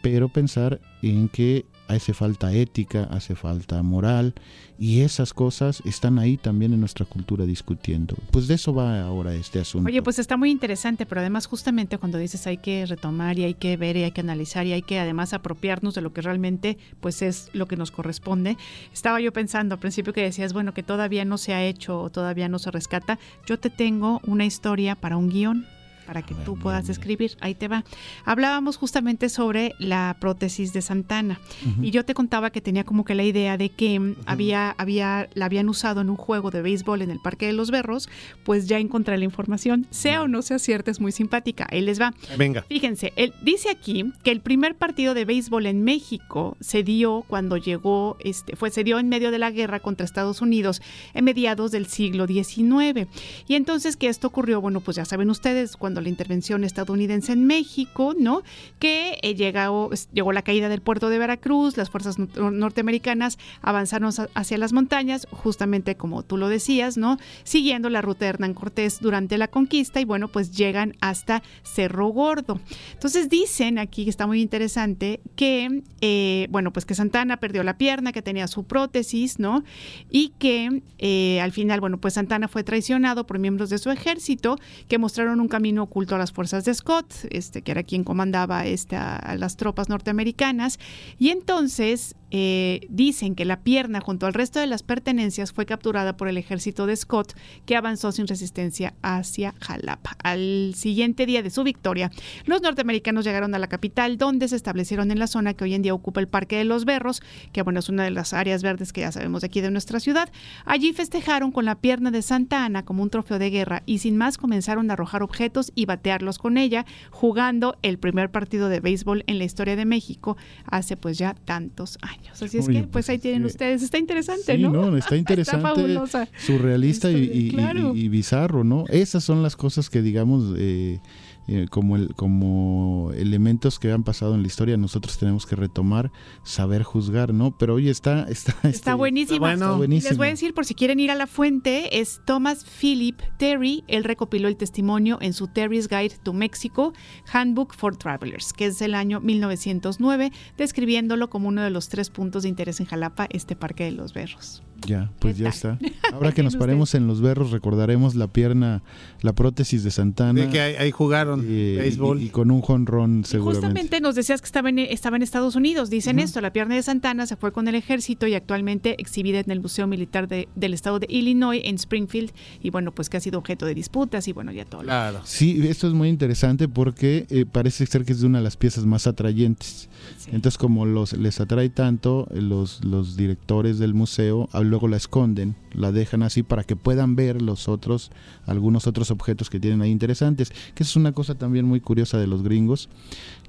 pero pensar en que hace falta ética, hace falta moral, y esas cosas están ahí también en nuestra cultura discutiendo. Pues de eso va ahora este asunto. Oye, pues está muy interesante, pero además justamente cuando dices hay que retomar y hay que ver y hay que analizar y hay que además apropiarnos de lo que realmente pues es lo que nos corresponde. Estaba yo pensando al principio que decías, bueno, que todavía no se ha hecho o todavía no se rescata. Yo te tengo una historia para un guion para que tú puedas escribir. Ahí te va. Hablábamos justamente sobre la prótesis de Santana y yo te contaba que tenía como que la idea de que mm, había, había, la habían usado en un juego de béisbol en el Parque de los Berros, pues ya encontré la información. Sea o no sea cierta, es muy simpática. Ahí les va. Venga. Fíjense, él dice aquí que el primer partido de béisbol en México se dio cuando llegó, este, fue, se dio en medio de la guerra contra Estados Unidos en mediados del siglo XIX. Y entonces que esto ocurrió, bueno, pues ya saben ustedes, cuando la intervención estadounidense en México, ¿no? Que eh, llegó, la caída del puerto de Veracruz, las fuerzas nor- norteamericanas avanzaron hacia las montañas, justamente como tú lo decías, ¿no? Siguiendo la ruta de Hernán Cortés durante la conquista y bueno, pues llegan hasta Cerro Gordo. Entonces dicen aquí, que está muy interesante, que, eh, bueno, pues que Santana perdió la pierna, que tenía su prótesis, ¿no? Y que eh, al final, bueno, pues Santana fue traicionado por miembros de su ejército que mostraron un camino oculto a las fuerzas de Scott, este, que era quien comandaba esta, a las tropas norteamericanas. Y entonces eh, dicen que la pierna junto al resto de las pertenencias fue capturada por el ejército de Scott, que avanzó sin resistencia hacia Jalapa. Al siguiente día de su victoria, los norteamericanos llegaron a la capital, donde se establecieron en la zona que hoy en día ocupa el Parque de los Berros, que bueno, es una de las áreas verdes que ya sabemos de aquí de nuestra ciudad. Allí festejaron con la pierna de Santa Ana como un trofeo de guerra y sin más comenzaron a arrojar objetos y batearlos con ella, jugando el primer partido de béisbol en la historia de México hace pues ya tantos años. Así es Oye, que pues ahí tienen sí. ustedes. Está interesante, Sí, ¿no? está interesante, fabulosa. surrealista y, y- y- claro. y bizarro, ¿no? Esas son las cosas que, digamos, eh, eh, como, el, como elementos que han pasado en la historia, nosotros tenemos que retomar, saber juzgar, ¿no? Pero oye, está... Está, Está este, buenísima. Está Les voy a decir, por si quieren ir a la fuente, es Thomas Philip Terry. Él recopiló el testimonio en su Terry's Guide to Mexico, Handbook for Travelers, que es del año 1909, describiéndolo como uno de los tres puntos de interés en Jalapa, este Parque de los Berros. Ya, pues ya está. Ahora que nos usted. paremos en los berros, recordaremos la pierna, la prótesis de Santana. De que ahí, ahí jugaron y, béisbol. y- y con un jonrón seguramente. Justamente nos decías que estaba en, estaba en Estados Unidos. Dicen esto, la pierna de Santana se fue con el ejército y actualmente exhibida en el Museo Militar de- del Estado de Illinois en Springfield. Y bueno, pues que ha sido objeto de disputas y bueno, ya todo. lo- Claro. Sí, esto es muy interesante porque eh, parece ser que es de una de las piezas más atrayentes. Entonces, como los les atrae tanto, eh, los, los directores del museo ah, luego la esconden, la dejan así para que puedan ver los otros, algunos otros objetos que tienen ahí interesantes. Que es una cosa también muy curiosa de los gringos,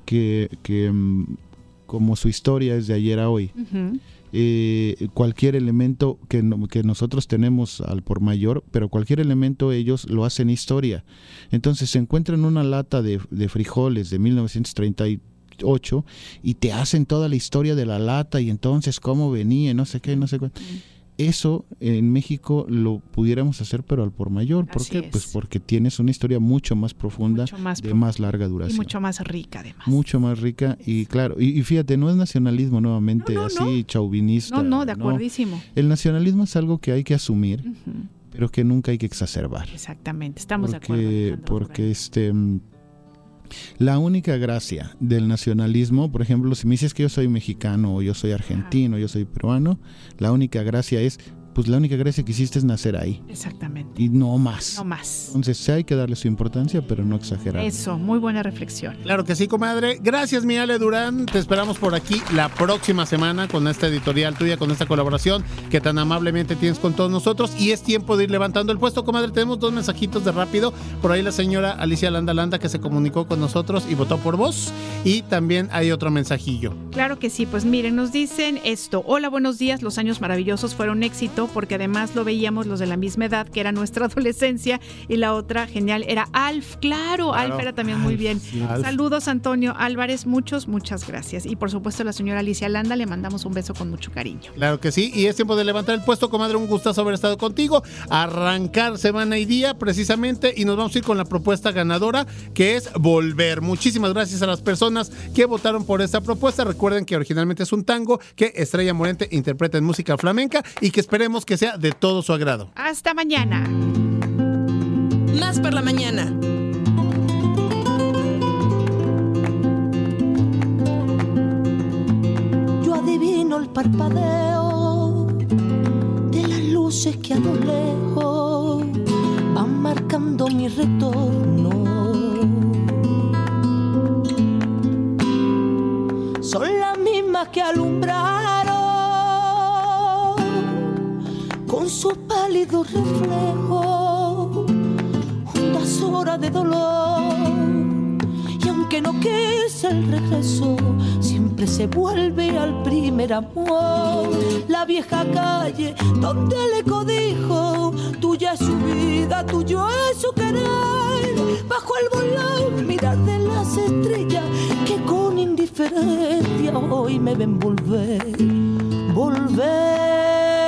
que, que mm, como su historia es de ayer a hoy, eh, cualquier elemento que, no- que nosotros tenemos al por mayor, pero cualquier elemento ellos lo hacen historia. Entonces se encuentran una lata de, de frijoles de 1938 y te hacen toda la historia de la lata y entonces cómo venía, no sé qué, no sé cuánto. Eso en México lo pudiéramos hacer, pero al por mayor. ¿Por Así qué? es. Pues porque tienes una historia mucho más profunda, Mucho más de más larga Y duración mucho más rica además. mucho más rica y claro, y, y fíjate, no es nacionalismo nuevamente así chauvinista. No, no, de acuerdísimo. El nacionalismo es algo que hay que asumir, pero que nunca hay que exacerbar. Exactamente, estamos de acuerdo. Porque, Alejandro, este mm, la única gracia del nacionalismo, por ejemplo, si me dices que yo soy mexicano o yo soy argentino, yo soy peruano, la única gracia es pues la única gracia que hiciste es nacer ahí Exactamente. y no más. No más. Entonces sí hay que darle su importancia, pero no exagerar. Eso, muy buena reflexión. Claro que sí, comadre. Gracias, mi Ale Durán. Te esperamos por aquí la próxima semana con esta editorial tuya, con esta colaboración que tan amablemente tienes con todos nosotros. Y es tiempo de ir levantando el puesto, comadre. Tenemos dos mensajitos de rápido. Por ahí la señora Alicia Landa Landa que se comunicó con nosotros y votó por vos. Y también hay otro mensajillo. Claro que sí, pues miren, nos dicen esto. Hola, buenos días, los años maravillosos fueron éxito porque además lo veíamos los de la misma edad, que era nuestra adolescencia, y la otra genial era Alf, claro, Claro. Alf era también muy bien. sí. Saludos Antonio Álvarez, muchos, muchas gracias. Y por supuesto la señora Alicia Landa le mandamos un beso con mucho cariño. Claro que sí, y es tiempo de levantar el puesto, comadre. Un gustazo haber estado contigo. Arrancar semana y día, precisamente, y nos vamos a ir con la propuesta ganadora, que es volver. Muchísimas gracias a las personas que votaron por esta propuesta. Recuerden que originalmente es un tango que Estrella Morente interpreta en música flamenca y que esperemos que sea de todo su agrado. Hasta mañana. Más por la mañana. Yo adivino el parpadeo de las luces que a lo lejos van marcando mi retorno. Son las mismas que alumbraron con sus pálidos reflejos hondas horas de dolor. Y aunque no quise el regreso, siempre se vuelve al primer amor. La vieja calle donde le codijo, tuya es su vida, tuyo es su querer. Bajo el volón, mirar de las estrellas que con indiferencia hoy me ven volver, volver.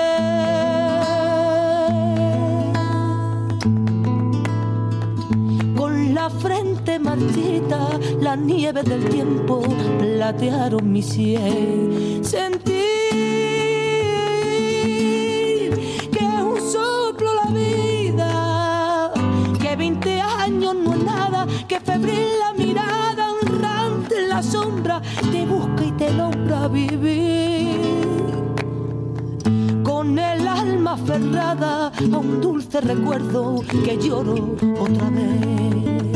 La frente marchita, la nieve del tiempo platearon mi sien. Sentir que es un soplo la vida, que 20 años no es nada, que febril la mirada honrante en la sombra te busca y te logra vivir con el alma aferrada a un dulce recuerdo que lloro otra vez.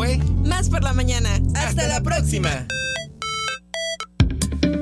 Fue Más por la mañana. Hasta la próxima.